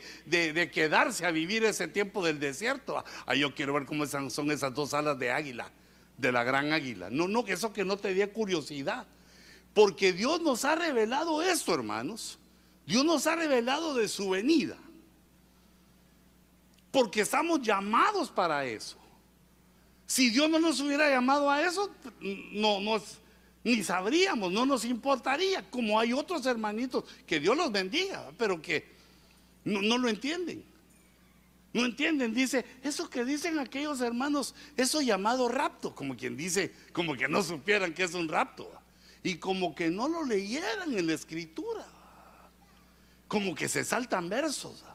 Speaker 1: quedarse a vivir ese tiempo del desierto. Ah, yo quiero ver cómo son esas dos alas de águila, de la gran águila. No, no, eso que no te dé curiosidad. Porque Dios nos ha revelado esto, hermanos. Dios nos ha revelado de su venida. Porque estamos llamados para eso. Si Dios no nos hubiera llamado a eso, no nos ni sabríamos, no nos importaría, como hay otros hermanitos, que Dios los bendiga, pero que no, no lo entienden. No entienden, dice, eso que dicen aquellos hermanos, eso llamado rapto, como quien dice, como que no supieran que es un rapto, y como que no lo leyeran en la escritura, como que se saltan versos.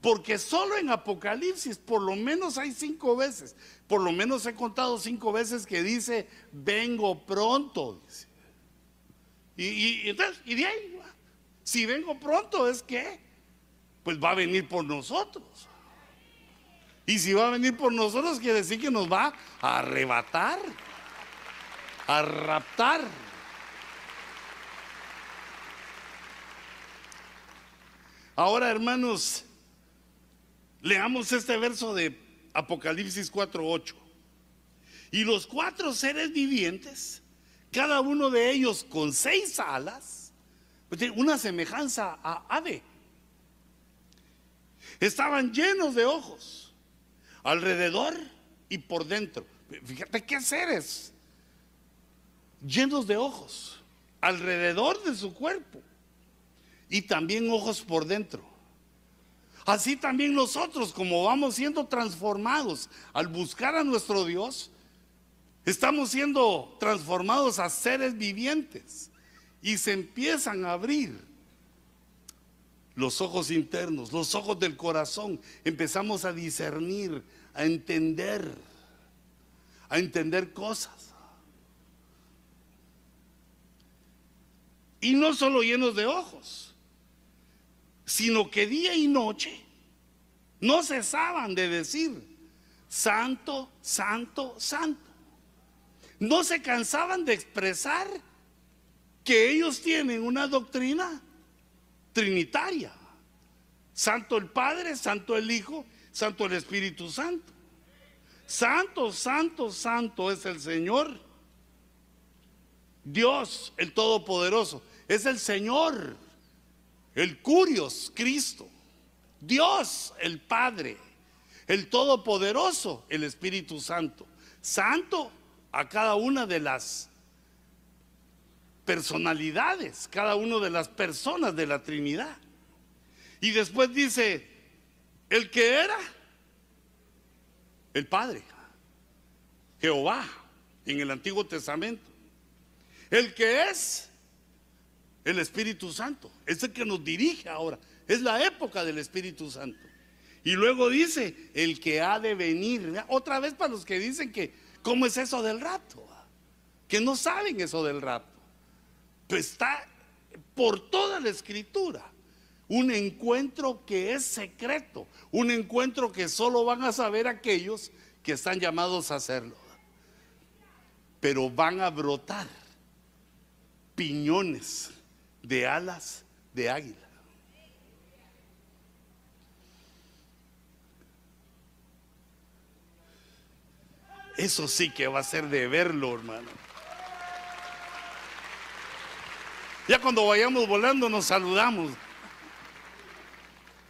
Speaker 1: Porque solo en Apocalipsis por lo menos hay cinco veces, por lo menos he contado cinco veces que dice, vengo pronto. Y, entonces, y de ahí, si vengo pronto es que, pues va a venir por nosotros. Y si va a venir por nosotros, quiere decir que nos va a arrebatar, a raptar. Ahora, hermanos, Leamos este verso de Apocalipsis 4:8. Y los cuatro seres vivientes, cada uno de ellos con seis alas, pues una semejanza a ave, estaban llenos de ojos alrededor y por dentro. Fíjate qué seres llenos de ojos alrededor de su cuerpo y también ojos por dentro. Así también nosotros, como vamos siendo transformados al buscar a nuestro Dios, estamos siendo transformados a seres vivientes y se empiezan a abrir los ojos internos, los ojos del corazón. Empezamos a discernir, a entender, a entender cosas. Y no solo llenos de ojos sino que día y noche no cesaban de decir, santo, santo, santo. No se cansaban de expresar que ellos tienen una doctrina trinitaria. Santo el Padre, Santo el Hijo, Santo el Espíritu Santo. Santo, santo, santo es el Señor. Dios, el Todopoderoso, es el Señor el Curios, Cristo, Dios, el Padre, el Todopoderoso, el Espíritu Santo, santo a cada una de las personalidades, cada una de las personas de la Trinidad. Y después dice, el que era, el Padre, Jehová, en el Antiguo Testamento. El que es, el Espíritu Santo. Es el que nos dirige ahora. Es la época del Espíritu Santo. Y luego dice, el que ha de venir. Otra vez para los que dicen que, ¿cómo es eso del rapto? Que no saben eso del rapto. Pues está por toda la escritura. Un encuentro que es secreto. Un encuentro que solo van a saber aquellos que están llamados a hacerlo. Pero van a brotar piñones de alas de águila. Eso sí que va a ser de verlo, hermano. Ya cuando vayamos volando nos saludamos.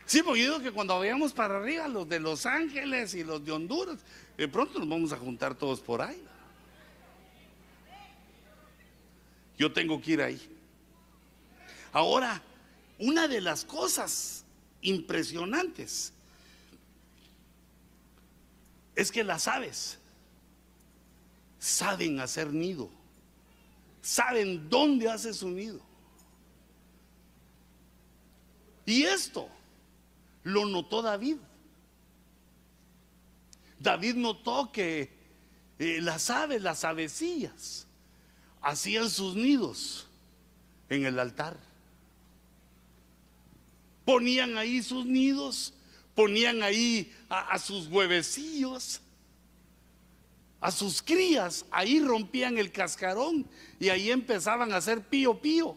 Speaker 1: Sí, porque yo digo que cuando vayamos para arriba, los de Los Ángeles y los de Honduras, de pronto nos vamos a juntar todos por ahí. Yo tengo que ir ahí. Ahora, una de las cosas impresionantes es que las aves saben hacer nido, saben dónde hace su nido. Y esto lo notó David. David notó que eh, las aves, las avecillas, hacían sus nidos en el altar. Ponían ahí sus nidos, ponían ahí a, sus huevecillos, a sus crías, ahí rompían el cascarón y ahí empezaban a hacer pío pío.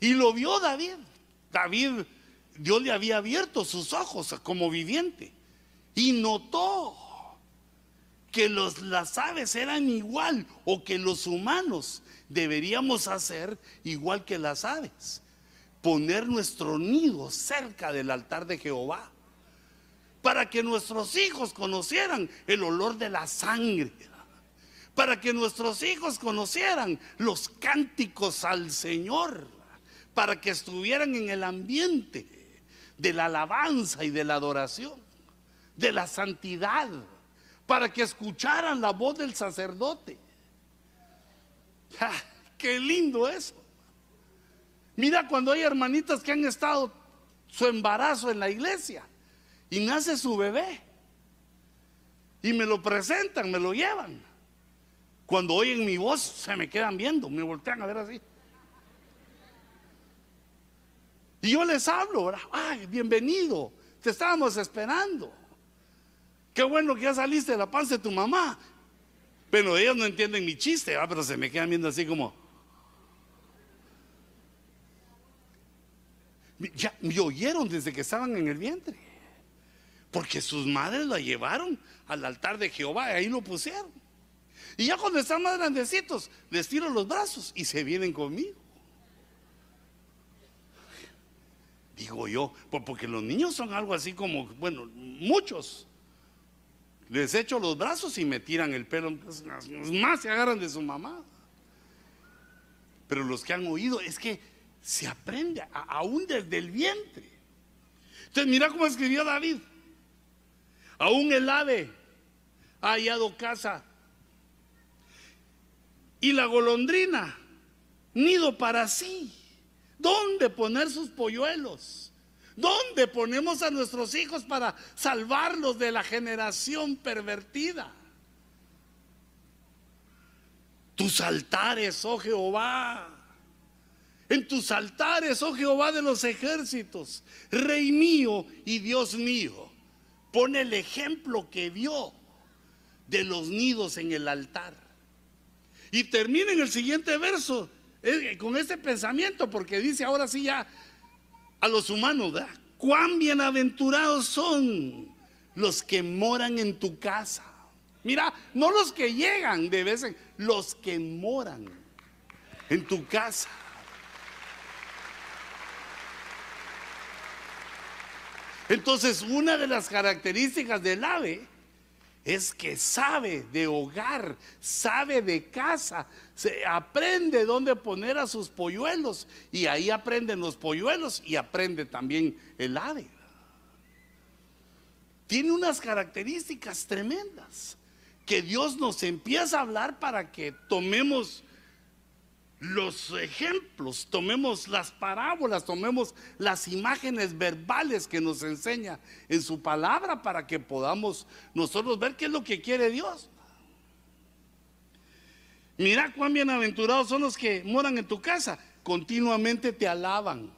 Speaker 1: Y lo vio David. David, Dios le había abierto sus ojos como viviente. Y notó que los, las aves eran igual o que los humanos deberíamos hacer igual que las aves. Poner nuestro nido cerca del altar de Jehová. Para que nuestros hijos conocieran el olor de la sangre. Para que nuestros hijos conocieran los cánticos al Señor. Para que estuvieran en el ambiente de la alabanza y de la adoración. De la santidad para que escucharan la voz del sacerdote. ¡Qué lindo eso! Mira cuando hay hermanitas que han estado su embarazo en la iglesia y nace su bebé y me lo presentan, me lo llevan. Cuando oyen mi voz se me quedan viendo, me voltean a ver así. Y yo les hablo, ay, bienvenido, te estábamos esperando. Qué bueno que ya saliste de la panza de tu mamá. Pero ellos no entienden mi chiste, pero se me quedan viendo así como. Ya me oyeron desde que estaban en el vientre. Porque sus madres la llevaron al altar de Jehová y ahí lo pusieron. Y ya cuando están más grandecitos, les tiro los brazos y se vienen conmigo. Digo yo, porque los niños son algo así como, bueno, muchos les echo los brazos y me tiran el pelo. Más se agarran de su mamá. Pero los que han oído es que se aprende aún desde el vientre. Entonces, mira cómo escribió David. Aún el ave ha hallado casa. Y la golondrina, nido para sí. ¿Dónde poner sus polluelos? ¿Dónde ponemos a nuestros hijos para salvarlos de la generación pervertida? Tus altares, oh Jehová. En tus altares, oh Jehová de los ejércitos, Rey mío y Dios mío. Pone el ejemplo que vio de los nidos en el altar. Y termina en el siguiente verso eh, con este pensamiento, porque dice ahora sí ya a los humanos. Cuán bienaventurados son los que moran en tu casa. Mira, no los que llegan de vez en los que moran en tu casa. Entonces, una de las características del ave es que sabe de hogar, sabe de casa, se aprende dónde poner a sus polluelos y ahí aprenden los polluelos y aprende también el ave. Tiene unas características tremendas que Dios nos empieza a hablar para que tomemos los ejemplos, tomemos las parábolas, tomemos las imágenes verbales que nos enseña en su palabra para que podamos nosotros ver qué es lo que quiere Dios. Mira cuán bienaventurados son los que moran en tu casa, continuamente te alaban,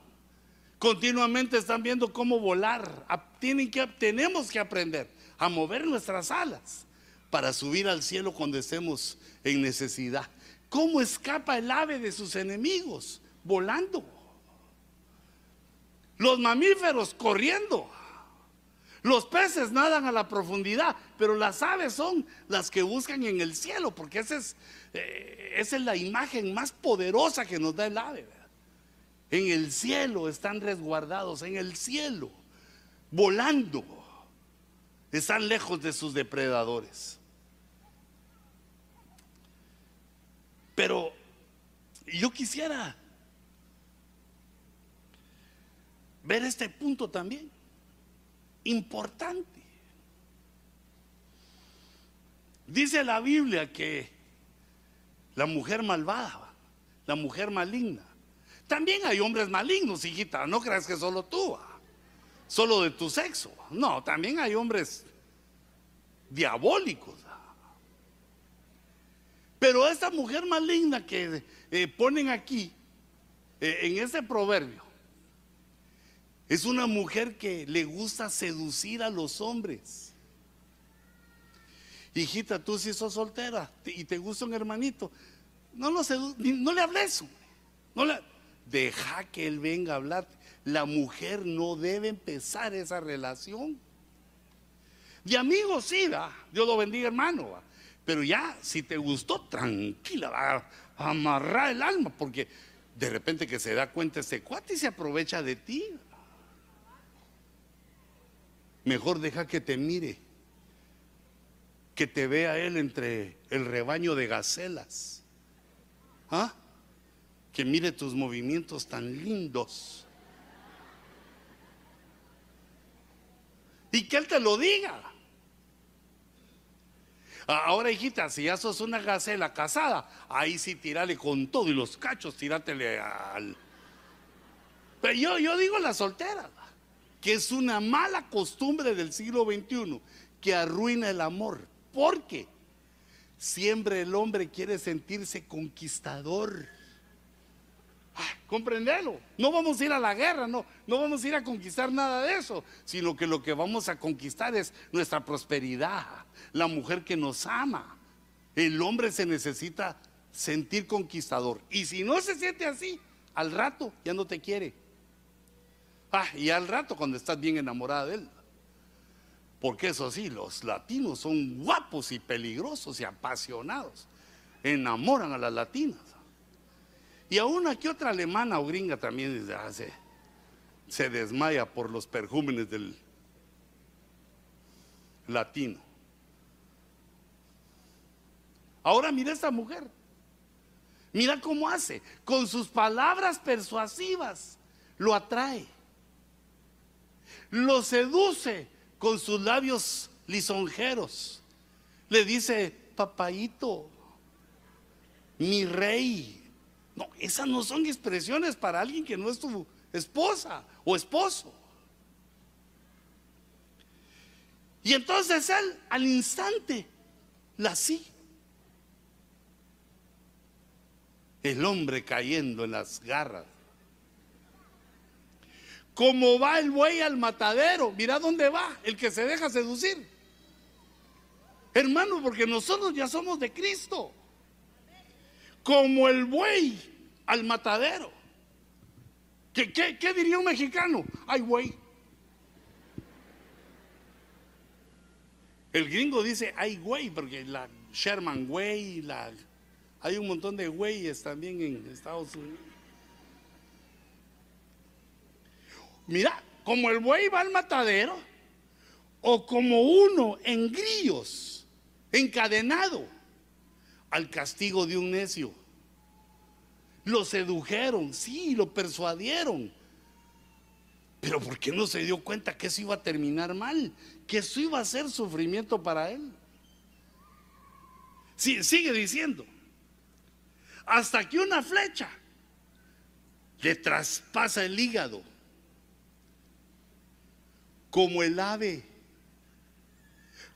Speaker 1: continuamente están viendo cómo volar, Tienen que, tenemos que aprender a mover nuestras alas para subir al cielo cuando estemos en necesidad. ¿Cómo escapa el ave de sus enemigos? Volando. Los mamíferos corriendo. Los peces nadan a la profundidad, pero las aves son las que buscan en el cielo, porque esa es, eh, esa es la imagen más poderosa que nos da el ave. En el cielo están resguardados, en el cielo, volando. Están lejos de sus depredadores. Pero yo quisiera ver este punto también, importante. Dice la Biblia que la mujer malvada, la mujer maligna, también hay hombres malignos, hijita, no creas que solo tú, ah, solo de tu sexo, no, también hay hombres diabólicos. Pero esta mujer maligna que eh, ponen aquí, eh, en ese proverbio, es una mujer que le gusta seducir a los hombres. Hijita, tú si sos soltera y te gusta un hermanito, no, lo no le hables. No deja que él venga a hablar. La mujer no debe empezar esa relación. De amigos sí, Dios lo bendiga hermano. Pero ya, si te gustó, tranquila, va a amarrar el alma, porque de repente que se da cuenta ese cuate y se aprovecha de ti. Mejor deja que te mire, que te vea él entre el rebaño de gacelas. ¿Ah? Que mire tus movimientos tan lindos. Y que él te lo diga. Ahora, hijita, si ya sos una gacela casada, ahí sí tirale con todo y los cachos, tirátele al. Pero yo, yo digo la soltera, que es una mala costumbre del siglo XXI que arruina el amor. ¿Por qué? Siempre el hombre quiere sentirse conquistador. Comprendelo. No vamos a ir a la guerra, no, no vamos a ir a conquistar nada de eso, sino que lo que vamos a conquistar es nuestra prosperidad, la mujer que nos ama. El hombre se necesita sentir conquistador. Y si no se siente así, al rato ya no te quiere. Ah, y al rato cuando estás bien enamorada de él. Porque eso sí, los latinos son guapos y peligrosos y apasionados. Enamoran a las latinas. Y a una que otra alemana o gringa también se, se desmaya por los perjúmenes del latino. Ahora mira esta mujer. Mira cómo hace. Con sus palabras persuasivas lo atrae. Lo seduce con sus labios lisonjeros. Le dice, papayito, mi rey, no, esas no son expresiones para alguien que no es tu esposa o esposo. Y entonces él al instante la sigue. El hombre cayendo en las garras. Como va el buey al matadero, mira dónde va, el que se deja seducir. Hermano, porque nosotros ya somos de Cristo como el buey al matadero. ¿Qué, diría un mexicano? Ay, güey. El gringo dice, ay, güey, porque la Sherman Way, la, hay un montón de güeyes también en Estados Unidos. Mira, como el buey va al matadero, o como uno en grillos, encadenado al castigo de un necio. Lo sedujeron, sí, lo persuadieron. Pero ¿por qué no se dio cuenta que eso iba a terminar mal? Que eso iba a ser sufrimiento para él. Sigue diciendo. Hasta que una flecha le traspasa el hígado. Como el ave.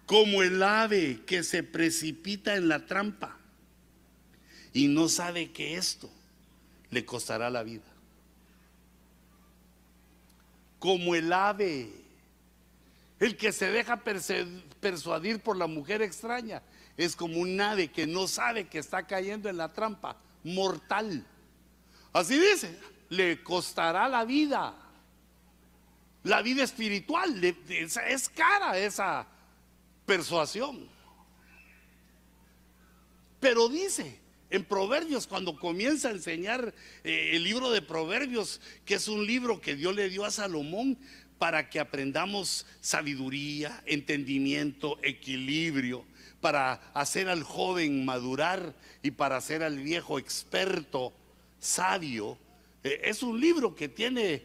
Speaker 1: Como el ave que se precipita en la trampa y no sabe que esto le costará la vida. Como el ave, el que se deja persuadir por la mujer extraña, es como un ave que no sabe que está cayendo en la trampa mortal. Así dice, le costará la vida. La vida espiritual, es cara esa persuasión. Pero dice, en Proverbios, cuando comienza a enseñar eh, el libro de Proverbios, que es un libro que Dios le dio a Salomón para que aprendamos sabiduría, entendimiento, equilibrio, para hacer al joven madurar y para hacer al viejo experto, sabio. Eh, es un libro que tiene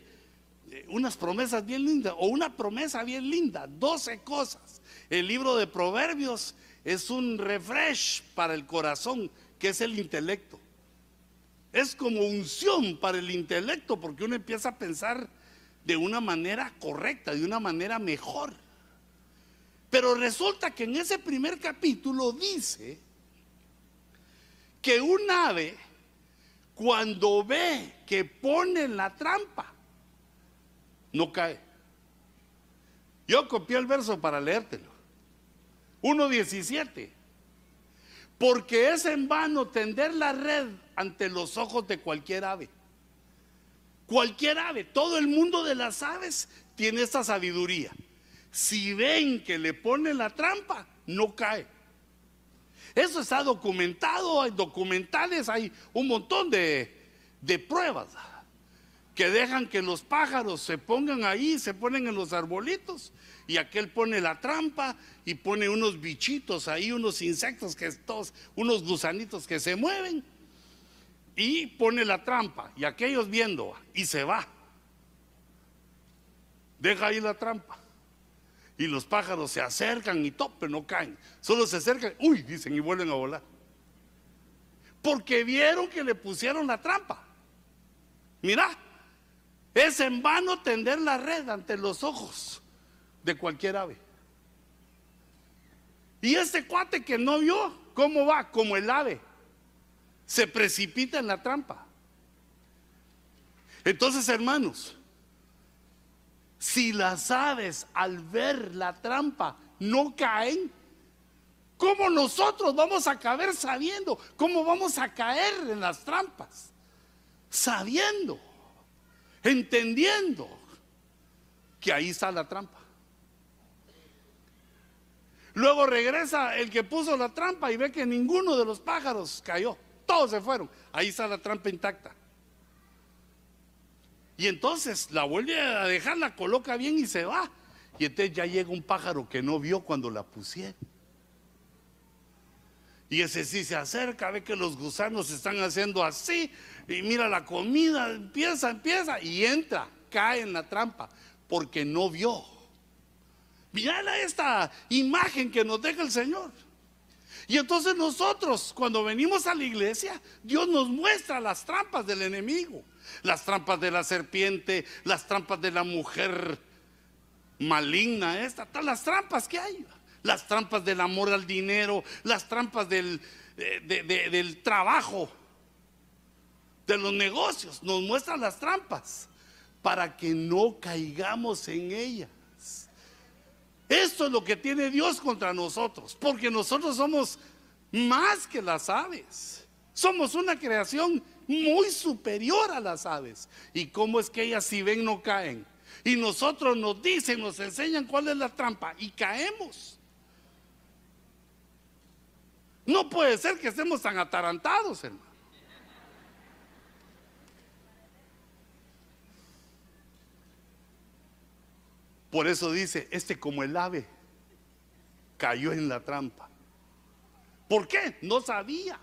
Speaker 1: eh, unas promesas bien lindas, o una promesa bien linda, 12 cosas. El libro de Proverbios es un refresh para el corazón que es el intelecto. Es como unción para el intelecto porque uno empieza a pensar de una manera correcta, de una manera mejor. Pero resulta que en ese primer capítulo dice que un ave, cuando ve que pone la trampa, no cae. Yo copié el verso para leértelo. 1.17 porque es en vano tender la red ante los ojos de cualquier ave. Cualquier ave, todo el mundo de las aves tiene esta sabiduría. Si ven que le ponen la trampa, no cae. Eso está documentado, hay documentales, hay un montón de, de pruebas que dejan que los pájaros se pongan ahí, se ponen en los arbolitos y aquel pone la trampa y pone unos bichitos ahí, unos insectos que todos, unos gusanitos que se mueven y pone la trampa y aquellos viendo y se va. Deja ahí la trampa. Y los pájaros se acercan y tope, no caen. Solo se acercan, uy, dicen y vuelven a volar. Porque vieron que le pusieron la trampa. Mira, es en vano tender la red ante los ojos de cualquier ave. Y este cuate que no vio, ¿cómo va? Como el ave. Se precipita en la trampa. Entonces, hermanos, si las aves al ver la trampa no caen, ¿cómo nosotros vamos a caer sabiendo? ¿Cómo vamos a caer en las trampas? Sabiendo, entendiendo que ahí está la trampa. Luego regresa el que puso la trampa y ve que ninguno de los pájaros cayó. Todos se fueron. Ahí está la trampa intacta. Y entonces la vuelve a dejar, la coloca bien y se va. Y entonces ya llega un pájaro que no vio cuando la pusieron. Y ese sí se acerca, ve que los gusanos están haciendo así. Y mira la comida, empieza, empieza. Y entra, cae en la trampa. Porque no vio. Mira esta imagen que nos deja el Señor. Y entonces nosotros, cuando venimos a la iglesia, Dios nos muestra las trampas del enemigo, las trampas de la serpiente, las trampas de la mujer maligna, esta, las trampas que hay, las trampas del amor al dinero, las trampas del, del trabajo, de los negocios, nos muestra las trampas para que no caigamos en ellas. Esto es lo que tiene Dios contra nosotros, porque nosotros somos más que las aves. Somos una creación muy superior a las aves. ¿Y cómo es que ellas si ven no caen? Y nosotros nos dicen, nos enseñan cuál es la trampa y caemos. No puede ser que estemos tan atarantados, hermano. Por eso dice, este como el ave cayó en la trampa. ¿Por qué? No sabía.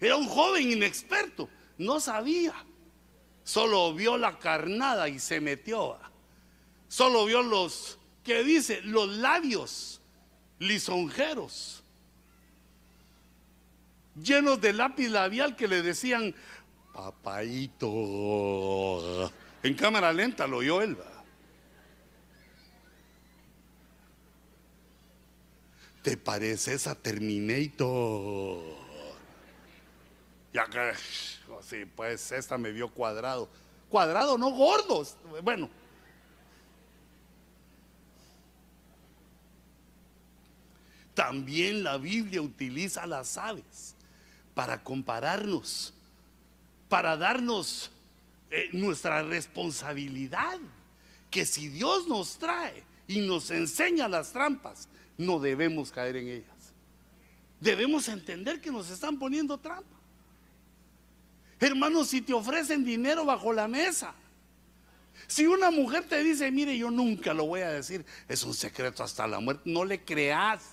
Speaker 1: Era un joven inexperto, no sabía. Solo vio la carnada y se metió. Solo vio los, ¿qué dice? Los labios lisonjeros, llenos de lápiz labial que le decían, papaito. En cámara lenta lo oyó él. ¿Te pareces a Terminator? Ya que, sí, pues esta me vio cuadrado. Cuadrado, no gordos. Bueno. También la Biblia utiliza las aves para compararnos, para darnos eh, nuestra responsabilidad. Que si Dios nos trae y nos enseña las trampas, no debemos caer en ellas. Debemos entender que nos están poniendo trampa. Hermanos, si te ofrecen dinero bajo la mesa, si una mujer te dice, mire, yo nunca lo voy a decir, es un secreto hasta la muerte, no le creas.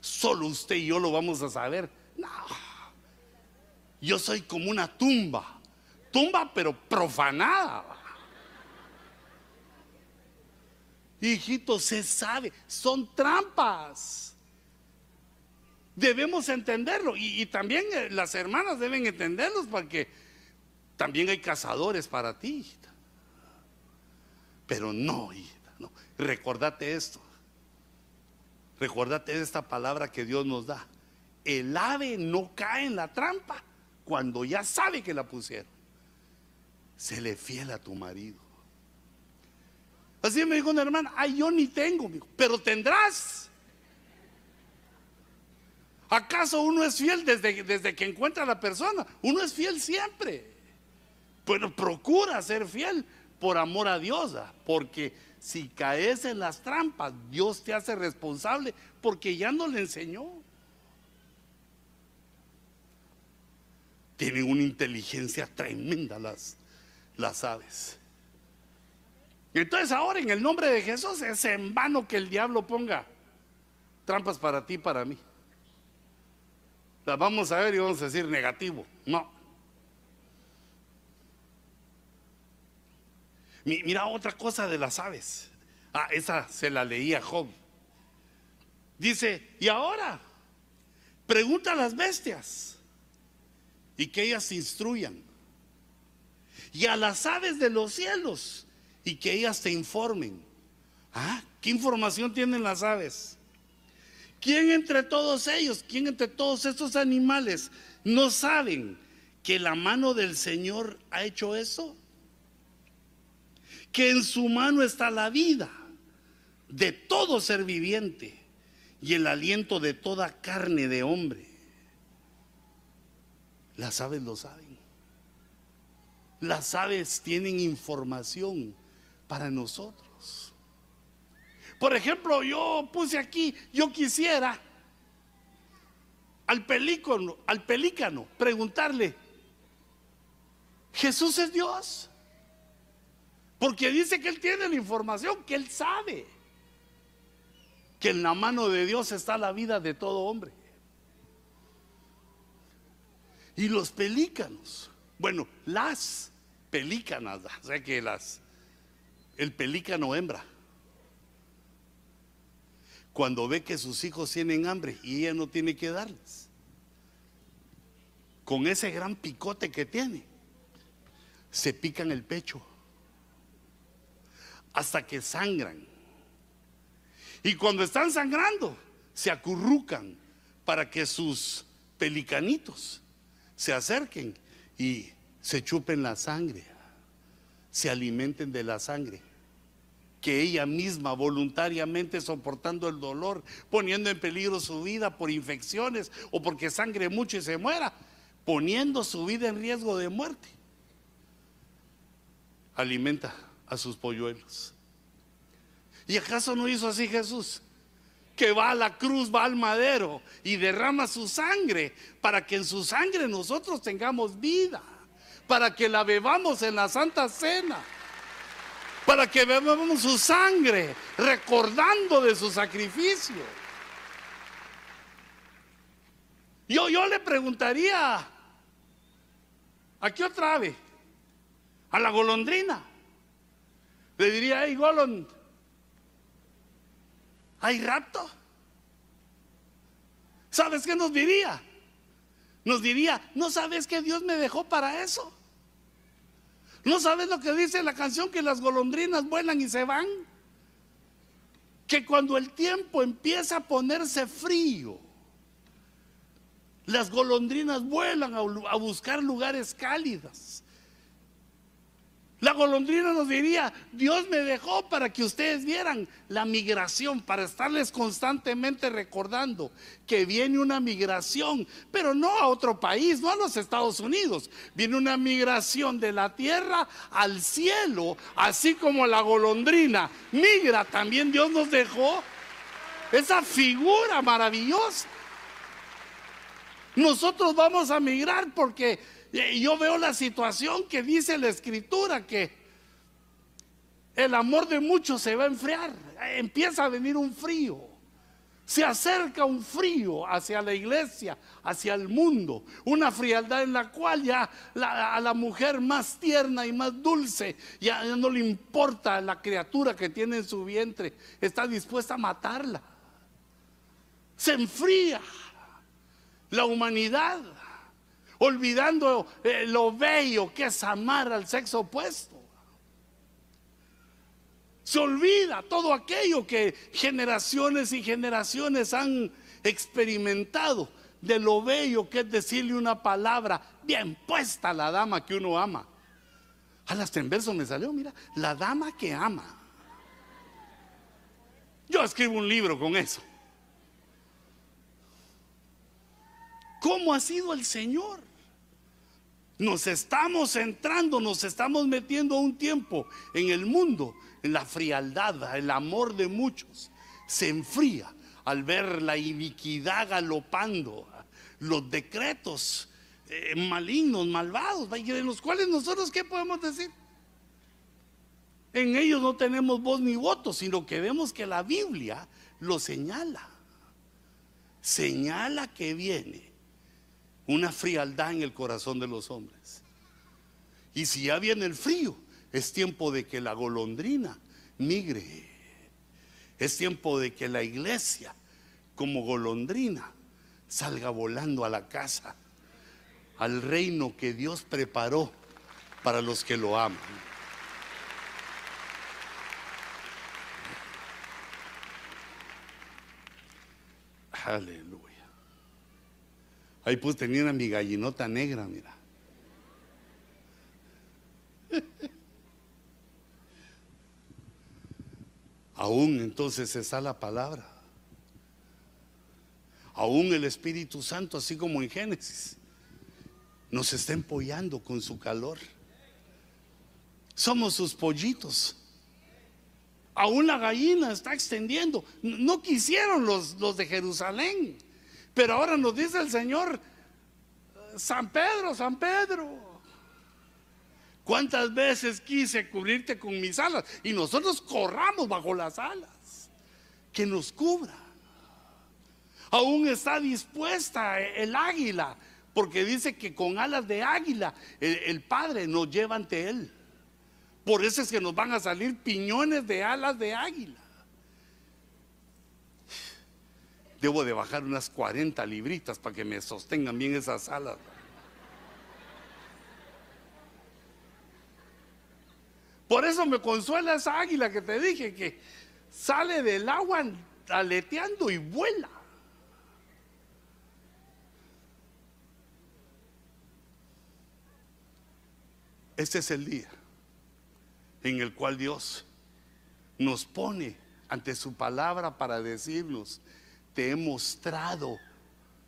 Speaker 1: Solo usted y yo lo vamos a saber. No, yo soy como una tumba, tumba pero profanada. Hijito, se sabe, son trampas. Debemos entenderlo y, también eh, las hermanas deben entenderlos porque también hay cazadores para ti. Pero no, hijita, no. Recordate esto. Recordate esta palabra que Dios nos da. El ave no cae en la trampa cuando ya sabe que la pusieron. Se le fiel a tu marido. Así me dijo una hermana, ay, yo ni tengo, pero tendrás. ¿Acaso uno es fiel desde, desde que encuentra a la persona? Uno es fiel siempre. Pero procura ser fiel por amor a Dios, porque si caes en las trampas, Dios te hace responsable porque ya no le enseñó. Tienen una inteligencia tremenda las, las aves. Entonces ahora en el nombre de Jesús es en vano que el diablo ponga trampas para ti y para mí. Las vamos a ver y vamos a decir negativo. No. Mira otra cosa de las aves. Ah, esa se la leía Job. Dice, y ahora, pregunta a las bestias y que ellas instruyan. Y a las aves de los cielos y que ellas te informen. Ah, ¿qué información tienen las aves? ¿Quién entre todos ellos, quién entre todos estos animales no saben que la mano del Señor ha hecho eso? Que en su mano está la vida de todo ser viviente y el aliento de toda carne de hombre. Las aves lo saben. Las aves tienen información para nosotros. Por ejemplo, yo puse aquí, yo quisiera al pelícano, al pelícano preguntarle, ¿Jesús es Dios? Porque dice que Él tiene la información, que Él sabe que en la mano de Dios está la vida de todo hombre. Y los pelícanos, bueno, las pelícanas, o sea que las, el pelícano hembra, cuando ve que sus hijos tienen hambre y ella no tiene que darles, con ese gran picote que tiene, se pican el pecho hasta que sangran. Y cuando están sangrando, se acurrucan para que sus pelicanitos se acerquen y se chupen la sangre, se alimenten de la sangre. Que ella misma voluntariamente soportando el dolor, poniendo en peligro su vida por infecciones o porque sangre mucho y se muera, poniendo su vida en riesgo de muerte, alimenta a sus polluelos. ¿Y acaso no hizo así Jesús? que va a la cruz, va al madero y derrama su sangre para que en su sangre nosotros tengamos vida, para que la bebamos en la Santa Cena, para que bebamos su sangre recordando de su sacrificio. Yo, yo le preguntaría, ¿a qué otra ave? A la golondrina. Le diría, hey, golon, ¿Hay rapto? ¿Sabes qué nos diría? Nos diría, ¿no sabes que Dios me dejó para eso? ¿No sabes lo que dice la canción que las golondrinas vuelan y se van? Que cuando el tiempo empieza a ponerse frío, las golondrinas vuelan a, buscar lugares cálidos la golondrina nos diría, Dios me dejó para que ustedes vieran la migración, para estarles constantemente recordando que viene una migración, pero no a otro país, no a los Estados Unidos, viene una migración de la tierra al cielo, así como la golondrina migra, también Dios nos dejó esa figura maravillosa. Nosotros vamos a migrar porque y yo veo la situación que dice la escritura, que el amor de muchos se va a enfriar, empieza a venir un frío. Se acerca un frío hacia la iglesia, hacia el mundo, una frialdad en la cual ya a la mujer más tierna y más dulce ya no le importa la criatura que tiene en su vientre, está dispuesta a matarla. Se enfría la humanidad olvidando eh, lo bello que es amar al sexo opuesto. Se olvida todo aquello que generaciones y generaciones han experimentado de lo bello que es decirle una palabra bien puesta a la dama que uno ama. A las en verso me salió, mira, la dama que ama. Yo escribo un libro con eso. ¿Cómo ha sido el Señor? Nos estamos entrando, nos estamos metiendo un tiempo en el mundo, en la frialdad, el amor de muchos se enfría al ver la iniquidad galopando, los decretos eh, malignos, malvados, de los cuales nosotros, ¿qué podemos decir? En ellos no tenemos voz ni voto, sino que vemos que la Biblia lo señala. Señala que viene una frialdad en el corazón de los hombres. Y si ya viene el frío, es tiempo de que la golondrina migre. Es tiempo de que la iglesia, como golondrina, salga volando a la casa, al reino que Dios preparó para los que lo aman. Aleluya. Ahí pues tenía mi gallinota negra, mira. Aún entonces está la palabra. Aún el Espíritu Santo, así como en Génesis, nos está empollando con su calor. Somos sus pollitos. Aún la gallina está extendiendo. No quisieron los, los de Jerusalén. Pero ahora nos dice el Señor, San Pedro, San Pedro, ¿Cuántas veces quise cubrirte con mis alas? Y nosotros corramos bajo las alas. Que nos cubra. Aún está dispuesta el águila, porque dice que con alas de águila el, Padre nos lleva ante Él. Por eso es que nos van a salir piñones de alas de águila. Debo de bajar unas 40 libritas para que me sostengan bien esas alas. Por eso me consuela esa águila que te dije que sale del agua aleteando y vuela. Este es el día en el cual Dios nos pone ante su palabra para decirnos, te he mostrado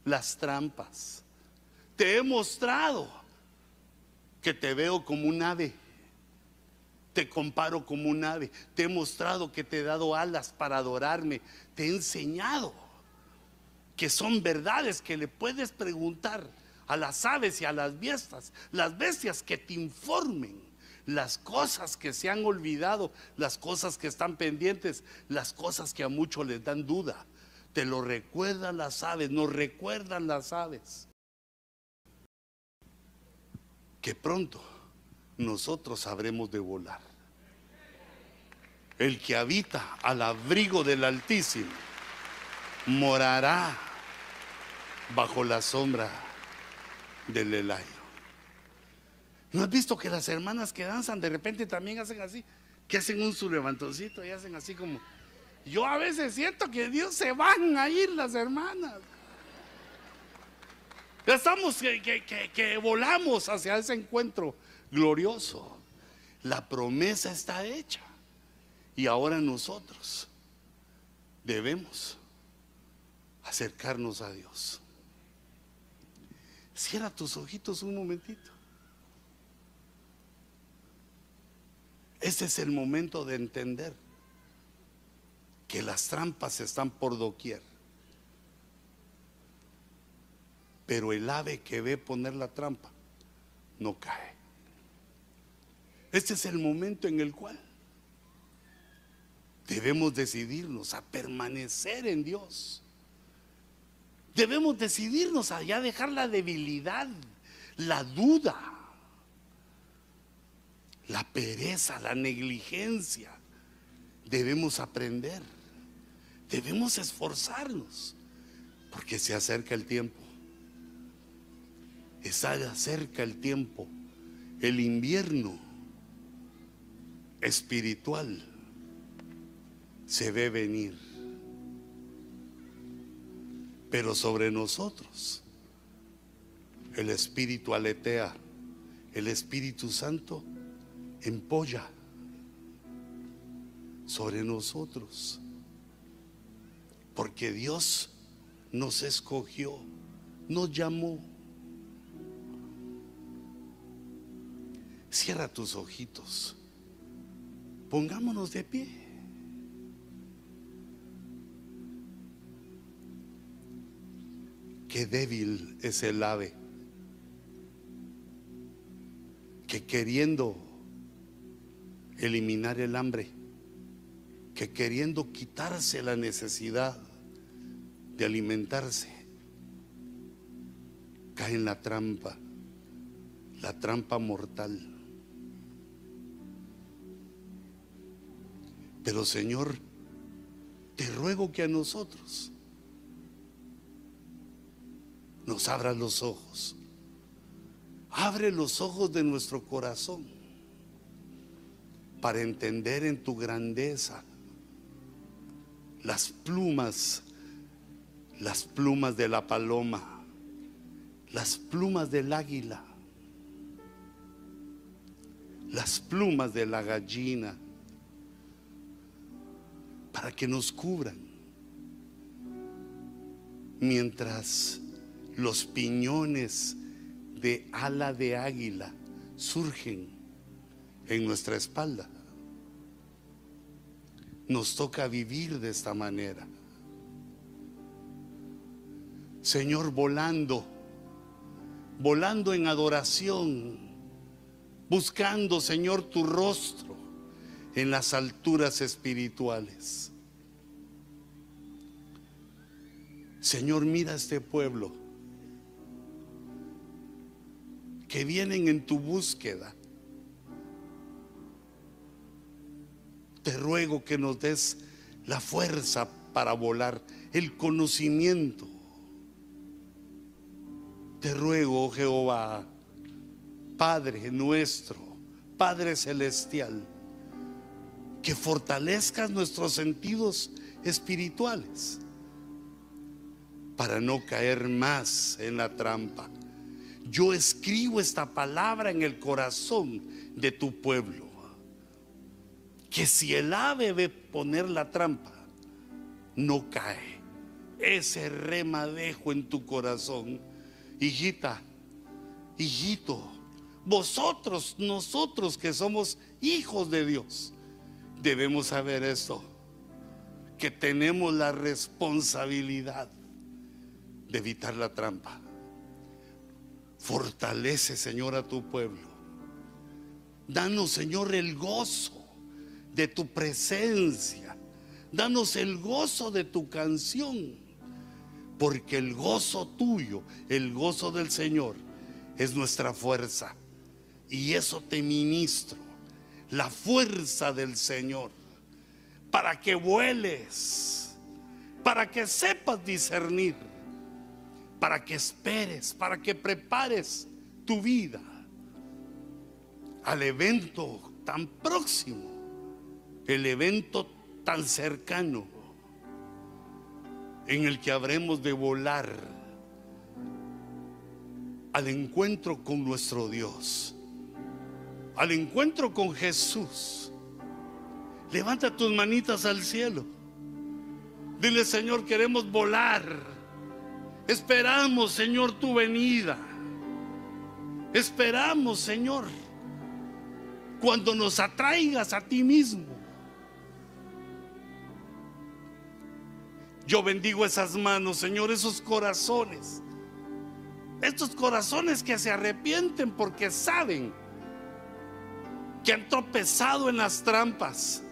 Speaker 1: las trampas, te he mostrado que te veo como un ave te comparo como un ave. Te he mostrado que te he dado alas para adorarme. Te he enseñado que son verdades que le puedes preguntar a las aves y a las bestias, las bestias que te informen las cosas que se han olvidado, las cosas que están pendientes, las cosas que a muchos les dan duda. Te lo recuerdan las aves, nos recuerdan las aves. Que pronto nosotros sabremos de volar. El que habita al abrigo del Altísimo morará bajo la sombra del helayo. ¿No has visto que las hermanas que danzan de repente también hacen así? Que hacen un su levantoncito y hacen así como... Yo a veces siento que Dios se van a ir las hermanas. Estamos que, que volamos hacia ese encuentro glorioso. La promesa está hecha. Y ahora nosotros debemos acercarnos a Dios. Cierra tus ojitos un momentito. Ese es el momento de entender que las trampas están por doquier. Pero el ave que ve poner la trampa no cae. Este es el momento en el cual debemos decidirnos a permanecer en Dios. Debemos decidirnos a ya dejar la debilidad, la duda, la pereza, la negligencia. Debemos aprender, debemos esforzarnos, porque se acerca el tiempo. Está cerca el tiempo, el invierno espiritual se ve venir. Pero sobre nosotros el Espíritu aletea, el Espíritu Santo empolla sobre nosotros. Porque Dios nos escogió nos llamó. Cierra tus ojitos. Pongámonos de pie. Qué débil es el ave que queriendo eliminar el hambre, que queriendo quitarse la necesidad de alimentarse, cae en la trampa, la trampa mortal. Pero Señor, te ruego que a nosotros nos abras los ojos. Abre los ojos de nuestro corazón para entender en tu grandeza las plumas, las plumas de la paloma, las plumas del águila, las plumas de la gallina, para que nos cubran mientras los piñones de ala de águila surgen en nuestra espalda. Nos toca vivir de esta manera. Señor, volando, volando en adoración, buscando, Señor, tu rostro en las alturas espirituales. Señor, mira este pueblo que vienen en tu búsqueda. Te ruego que nos des la fuerza para volar, el conocimiento. Te ruego, oh Jehová, Padre nuestro, Padre celestial, que fortalezcas nuestros sentidos espirituales para no caer más en la trampa yo escribo esta palabra en el corazón de tu pueblo. Que si el ave ve poner la trampa, no cae. Ese remadejo en tu corazón. Hijita, hijito, vosotros, nosotros que somos hijos de Dios, debemos saber esto, que tenemos la responsabilidad de evitar la trampa. Fortalece, Señor, a tu pueblo. Danos, Señor, el gozo de tu presencia. Danos el gozo de tu canción. Porque el gozo tuyo, el gozo del Señor, es nuestra fuerza. Y eso te ministro. La fuerza del Señor. Para que vueles. Para que sepas discernir para que esperes, para que prepares tu vida al evento tan próximo, el evento tan cercano en el que habremos de volar al encuentro con nuestro Dios, al encuentro con Jesús. Levanta tus manitas al cielo. Dile, Señor, queremos volar Esperamos, Señor, tu venida. Esperamos, Señor, cuando nos atraigas a ti mismo. Yo bendigo esas manos, Señor, esos corazones. Estos corazones que se arrepienten porque saben que han tropezado en las trampas.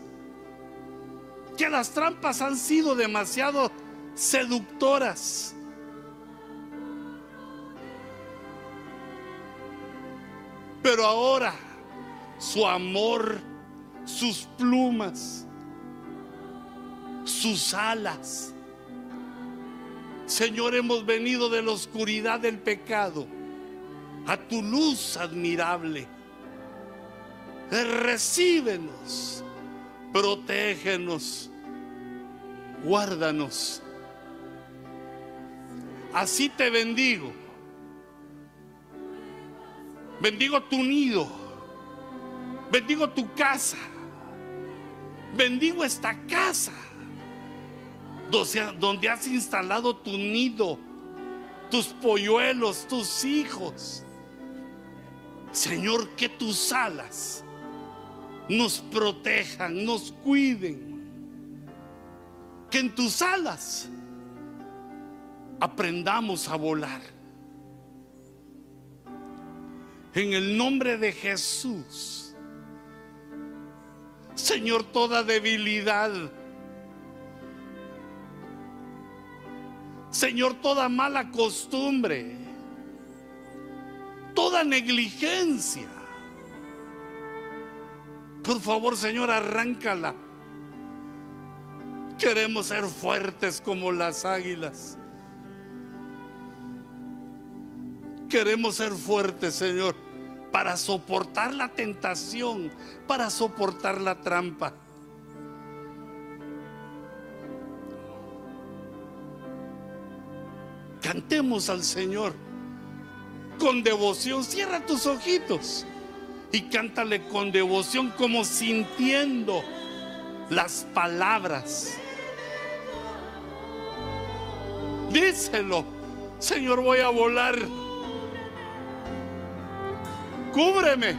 Speaker 1: Que las trampas han sido demasiado seductoras Pero ahora su amor, sus plumas, sus alas. Señor, hemos venido de la oscuridad del pecado a tu luz admirable. Recíbenos, protégenos, guárdanos. Así te bendigo Bendigo tu nido. Bendigo tu casa. Bendigo esta casa donde has instalado tu nido tus polluelos, tus hijos. Señor, que tus alas nos protejan, nos cuiden. Que en tus alas aprendamos a volar. En el nombre de Jesús. Señor, toda debilidad. Señor, toda mala costumbre. Toda negligencia. Por favor, Señor, arráncala. Queremos ser fuertes como las águilas. Queremos ser fuertes, Señor, para soportar la tentación, para soportar la trampa. Cantemos al Señor con devoción. Cierra tus ojitos y cántale con devoción como sintiendo las palabras. Díselo, Señor, voy a volar. Cúbreme.